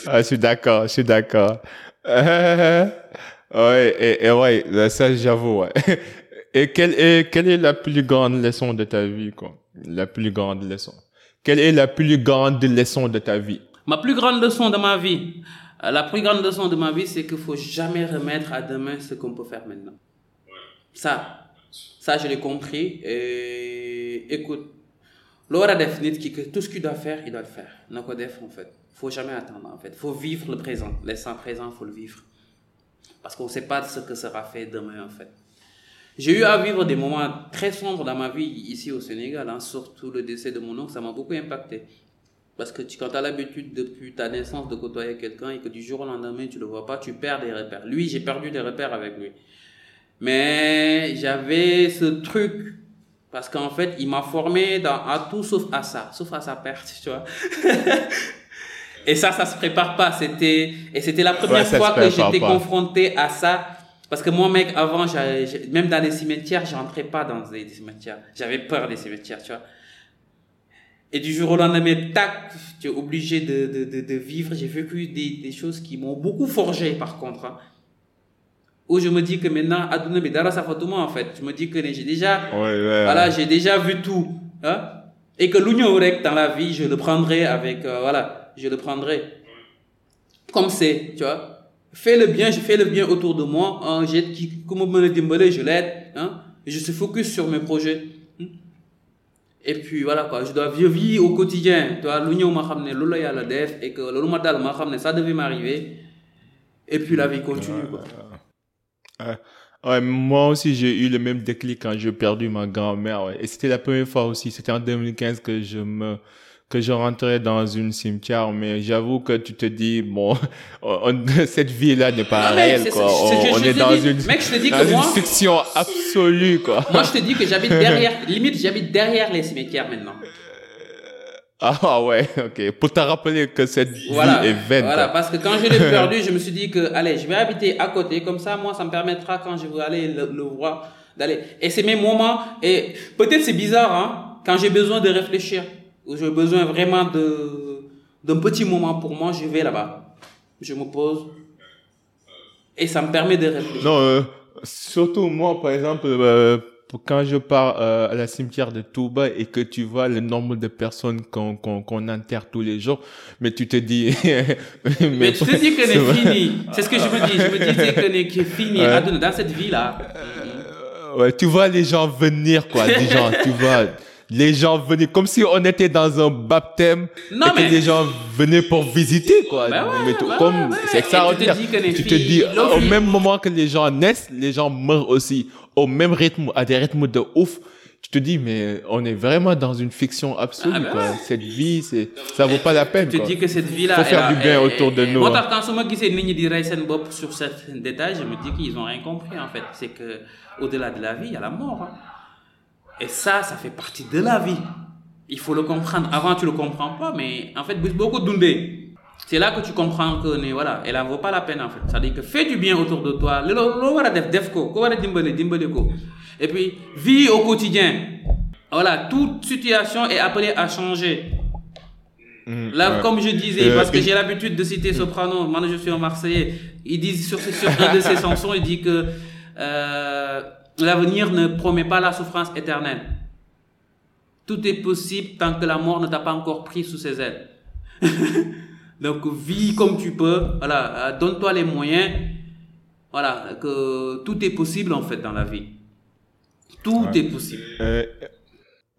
Ah, je suis d'accord, je suis d'accord. Ouais, et, et ouais, ça, j'avoue, ouais. Et quelle est, quelle est la plus grande leçon de ta vie, quoi? La plus grande leçon. Quelle est la plus grande leçon de ta vie? Ma plus grande leçon de ma vie, euh, la plus grande leçon de ma vie, c'est qu'il faut jamais remettre à demain ce qu'on peut faire maintenant. Ça, ça je l'ai compris. Et écoute, Laura def nit ki que tout ce qu'il doit faire, il doit le faire. Nako def en fait. Faut jamais attendre en fait. Faut vivre le présent. L'instant présent, faut le vivre. Parce qu'on sait pas ce que sera fait demain en fait. J'ai eu à vivre des moments très sombres dans ma vie ici au Sénégal, hein, surtout le décès de mon oncle, ça m'a beaucoup impacté. Parce que tu, quand tu as l'habitude depuis ta naissance de côtoyer quelqu'un et que du jour au lendemain tu le vois pas, tu perds des repères. Lui, j'ai perdu des repères avec lui. Mais j'avais ce truc parce qu'en fait, il m'a formé dans, à tout sauf à ça, sauf à sa perte, tu vois. [laughs] et ça, ça se prépare pas. C'était et c'était la première Ouais, fois que j'étais confronté à ça Parce que moi, mec, avant, même dans les cimetières, je rentrais pas dans les cimetières. J'avais peur des cimetières, tu vois. Et du jour au lendemain, tac, tu es obligé de, de, de, de vivre. J'ai vécu des, des choses qui m'ont beaucoup forgé, par contre. Hein. Où je me dis que maintenant, Aduna Bedara moi en fait. Je me dis que j'ai déjà, voilà, j'ai déjà vu tout. Hein? Et que l'union dans la vie, je le prendrai avec, euh, voilà, je le prendrai comme c'est, tu vois. Fais le bien, je fais le bien autour de moi. Hein, j'ai qui, comment me je l'aide. Hein, je suis focus sur mes projets. Hein. Et puis voilà quoi, je dois vivre au quotidien. Tu vois, l'union m'a ramené l'oula la def et que l'oula m'a ramené ça devait m'arriver. Et puis la vie continue quoi. Ouais, moi aussi, j'ai eu le même déclic quand j'ai perdu ma grand-mère. Et c'était la première fois aussi. C'était en 2015 que je me que je rentrais dans une cimetière, mais j'avoue que tu te dis, bon, [laughs] [laughs] cette vie-là n'est pas réelle, quoi. on, est dans une, mec, je te dis que moi, une fiction absolue, quoi. Moi, je te dis que j'habite derrière, [laughs] limite, j'habite derrière les cimetières maintenant. Ah ouais, ok. Pour te rappeler que cette vie est vaine. Voilà, parce que quand je l'ai perdu, je me suis dit que, allez, je vais habiter à côté, comme ça, moi, ça me permettra quand je veux aller le, le voir, d'aller. Et c'est mes moments, et peut-être c'est bizarre, hein, quand j'ai besoin de réfléchir, j'ai besoin vraiment de, d'un petit moment pour moi, je vais là-bas. Je me pose, et ça me permet de réfléchir. Non, euh, surtout moi, par exemple, euh, quand je pars euh, à la cimetière de Touba et que tu vois le nombre de personnes qu'on qu'on enterre tous les jours, mais tu te dis... [laughs] mais, mais, tu te dis que c'est fini. C'est ce que je me dis. Je me dis que c'est fini dans cette vie-là. Ouais, tu vois les gens venir, quoi. Les gens, tu vois les gens venaient comme si on était dans un baptême non, et mais... que les gens venaient pour visiter quoi. Bah ouais, mais bah comme c'est extraordinaire tu te dis au même moment que les gens naissent les gens meurent aussi au même rythme à des rythmes de ouf. Tu te dis mais on est vraiment dans une fiction absolue ah, bah quoi. cette vie c'est ça vaut pas la peine tu te dis que cette vie là faut faire du bien autour de nous moo tax quand su ma gisee nit ñi di rey seen bopp sur certains détails je me dis qu'ils ont rien compris en fait. C'est que au delà de la vie il y a la mort hein. Et ça, ça fait partie de la vie. Il faut le comprendre. Avant, tu le comprends pas, mais en fait, beaucoup d'undé. C'est là que tu comprends que, voilà, elle en vaut pas la peine, en fait. Ça dit que fais du bien autour de toi. Et puis, vis au quotidien. Voilà, toute situation est appelée à changer. Mm, là, comme je disais, euh, parce que j'ai l'habitude de citer Soprano, moi je suis un Marseillais, il dit sur, sur un de ses [laughs] chansons, il dit que euh, L'avenir ne promet pas la souffrance éternelle. Tout est possible tant que la mort ne t'a pas encore pris sous ses ailes. [laughs] Donc vis comme tu peux, voilà, euh, donne-toi les moyens, voilà, que tout est possible en fait dans la vie. Tout est possible. Euh,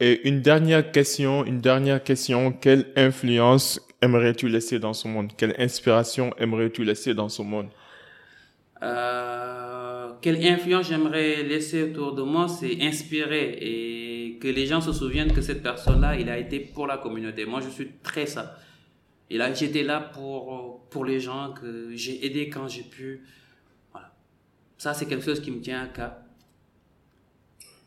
et une dernière question, une dernière question, quelle influence aimerais-tu laisser dans ce monde? Quelle inspiration aimerais-tu laisser dans ce monde? Euh, quelle influence j'aimerais laisser autour de moi, c'est inspirer et que les gens se souviennent que cette personne-là, il a été pour la communauté. Moi, je suis très ça. Et là, j'étais là pour, pour les gens que j'ai aidé quand j'ai pu. Voilà. Ça, c'est quelque chose qui me tient à cœur.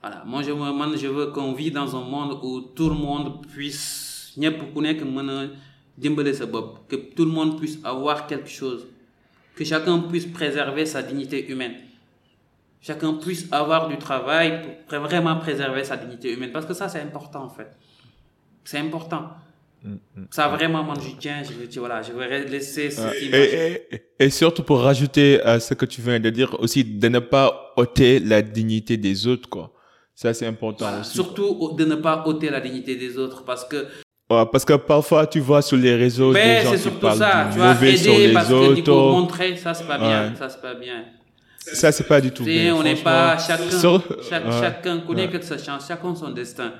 Voilà. Moi, je, veux qu'on vit dans un monde où tout le monde puisse, que tout le monde puisse avoir quelque chose, que chacun puisse préserver sa dignité humaine chacun puisse avoir du travail pour vraiment préserver sa dignité humaine. Parce que ça, c'est important, en fait. C'est important. Mm, mm. Ça, vraiment, moi, je tiens, je veux, voilà, je vais laisser cette image. Et, surtout pour rajouter à ce que tu viens de dire aussi, de ne pas ôter la dignité des autres, quoi. Ça, c'est important aussi. Surtout de ne pas ôter la dignité des autres parce que parce que parfois tu vois sur les réseaux des gens qui parlent ça, tu vois, aider sur les parce autres. Que, montrer ça c'est pas bien, ça c'est pas bien. Ça, c'est pas du tout bien. On n'est pas chacun, chacun connaît que sa chance, chacun son destin.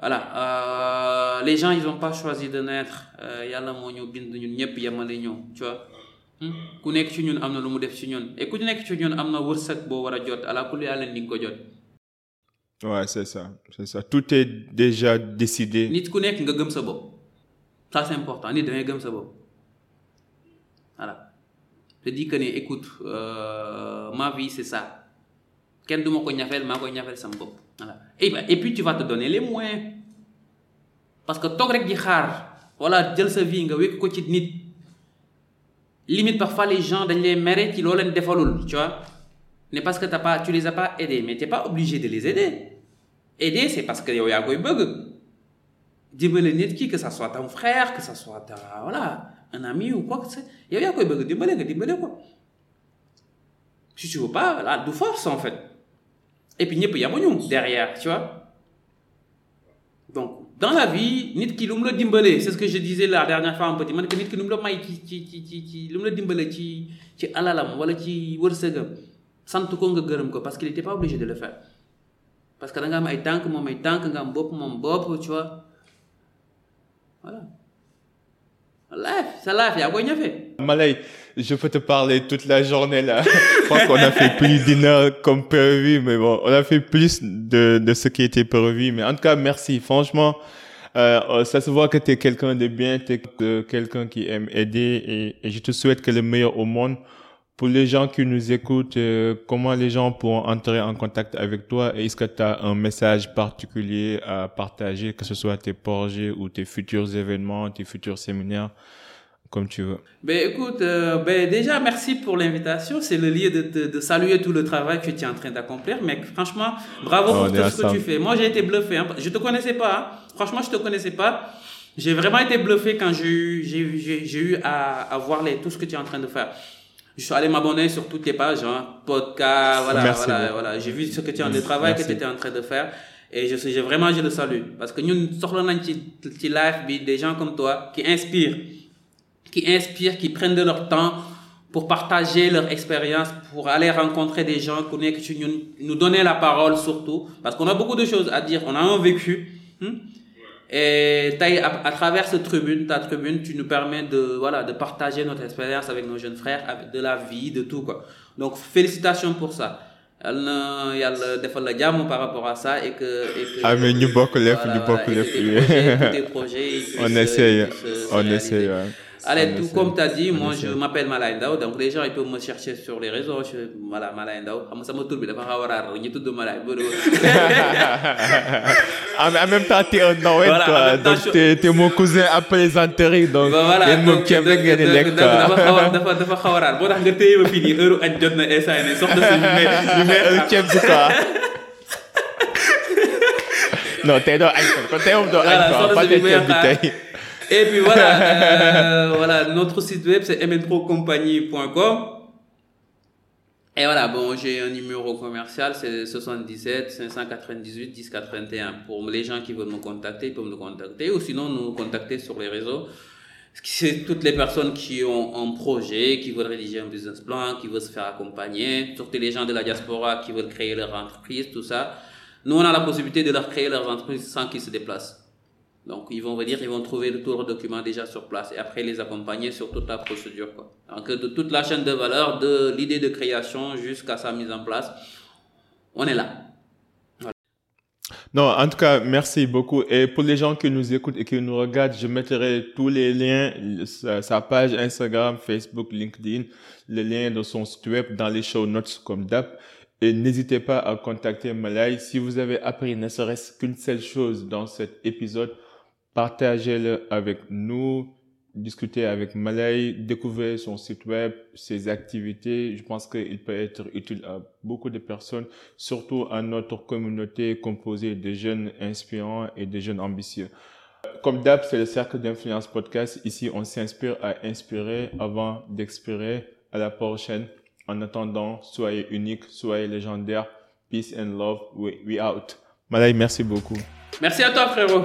Voilà, euh, les gens ils ont pas choisi de naître. Yalla mo ñu bind ñun ñëpp yamale ñu, tu vois. ku nekk ci ñun am na lu mu def ci ñun et ku nekk ci ñun am na wërsëg boo war a jot ala kulli yàlla ni ko jot. Ouais, c'est ça, c'est ça. Tout est déjà décidé. nit ku nekk nga gëm sa bopp. Ça c'est important. Nit da ngay gëm sa bopp. Te dis que écoute euh, ma vie c'est ça. Ko koy voilà. Et, et puis tu vas te donner les moyens. Parce que toog rek di xaar voilà jël sa vie nga wékk ko ci limite parfois les gens dañ lay mere ci loo leen defalul tu vois. N'est parce que t'as pas, tu les as pas aidés, mais t'es pas obligé de les aider. Aider, c'est parce que yow yaa koy bëgg. dimbale nit ki que ça soit ton frère que ça soit voilà un ami ou quoi que c'est yow yaa koy bëgg dimbale nga dimbale ko si tu veux pas là de force en fait. Et puis ñëpp yamuñu derrière tu vois. Donc dans la vie nit ki lu mu la dimbale c'est ce que je disais la dernière fois un petit man que nit ki lu mu la may ci ci ci ci ci lu mu la dimbale ci ci alalam wala ci wërsëgam. Sant ko nga gërëm ko parce qu'il était pas obligé de le faire. Parce que da nga am ay tànk moom ay tànk nga am bopp moom bopp tu vois. Voilà life yaa koy ñafe Malay, je peux te parler toute la journée là. je crois qu'on a fait plus d'une heure comme prévu, mais bon, on a fait plus de, de ce qui était prévu. Mais en tout cas, merci. Franchement, euh, ça se voit que tu es quelqu'un de bien, tu es quelqu'un qui aime aider et, et, je te souhaite que le meilleur au monde. Pour les gens qui nous écoutent, euh, comment les gens pourront entrer en contact avec toi? Et est-ce que tu as un message particulier à partager, que ce soit tes projets ou tes futurs événements, tes futurs séminaires? Comme tu veux. Ben écoute, euh, ben déjà merci pour l'invitation. C'est le lieu de, de, de, saluer tout le travail que tu es en train d'accomplir. Mais franchement, bravo oh, pour tout ce que tu fais. Moi, j'ai été bluffé. Hein. Je te connaissais pas. Hein. Franchement, je te connaissais pas. J'ai vraiment été bluffé quand j'ai eu à, à voir les, tout ce que tu es en train de faire. Je suis allé m'abonner sur toutes tes pages, hein, podcast, voilà, merci voilà, voilà. J'ai vu ce que tu train de travail que tu étais en train de faire. Et je sais, j'ai vraiment, je le salue. Parce que nous, sortons dans petit live, des gens comme toi qui inspirent qui inspirent, qui prennent de leur temps pour partager leur expérience, pour aller rencontrer des gens, nous, nous donner la parole surtout, parce qu'on a beaucoup de choses à dire, on a un vécu. Hein? Et à, à, travers cette tribune, ta tribune, tu nous permets de voilà de partager notre expérience avec nos jeunes frères, avec de la vie, de tout quoi. Donc félicitations pour ça. yàlla na yàlla defal la jàmm par rapport à ça et que. Et que ah mais ñu bokk lépp ñu bokk lépp. Tes projets, on essaye on essaye. Allez, tout comme tu as dit, moi je m'appelle Malay Ndao, donc les gens ils peuvent me chercher sur les réseaux, je, voilà, Malay Ndao. xam nga sama tur bi dafa xaw a raar ñu tudd Malay bëri en même temps t'es un Ndaween voilà, toi. donc t'es t'es mon cousin à plaisanterie donc yéen moom ceeb rek ngeen di lekk dafa xaw a dafa dafa xaw a raar boo tax nga téye ma fii nii heure añ jot na instant ne soxna si ñu mais ceeb bi quoi. [laughs] Non tey doo añ kon tey moom doo añ quoi. pas tey ceeb bi tey Et puis voilà, [laughs] euh, voilà, notre site web c'est mnprocompagnie.com. Et voilà, bon, j'ai un numéro commercial, c'est 77 598 10 81. Pour les gens qui veulent me contacter, ils peuvent me contacter ou sinon nous contacter sur les réseaux. C'est toutes les personnes qui ont un projet, qui veulent rédiger un business plan, qui veulent se faire accompagner, surtout les gens de la diaspora qui veulent créer leur entreprise, tout ça. Nous, on a la possibilité de leur créer leur entreprise sans qu'ils se déplacent. Donc, ils vont venir, ils vont trouver le tour document déjà sur place et après les accompagner sur toute la procédure. Quoi. Donc, de toute la chaîne de valeur, de l'idée de création jusqu'à sa mise en place, on est là. Non, en tout cas, merci beaucoup. Et pour les gens qui nous écoutent et qui nous regardent, je mettrai tous les liens, sa page Instagram, Facebook, LinkedIn, les liens de son site web dans les show notes comme d'hab. Et n'hésitez pas à contacter Malay. Si vous avez appris ne serait-ce qu'une seule chose dans cet épisode, partagez-le avec nous, discutez avec Malay, découvrez son site web, ses activités. Je pense qu'il peut être utile à beaucoup de personnes, surtout à notre communauté composée de jeunes inspirants et de jeunes ambitieux. Comme d'hab, c'est le Cercle d'Influence Podcast. Ici, on s'inspire à inspirer avant d'expirer. À la prochaine. En attendant, soyez unique, soyez légendaire. Peace and love. We, we out. Malay, merci beaucoup. Merci à toi, frérot.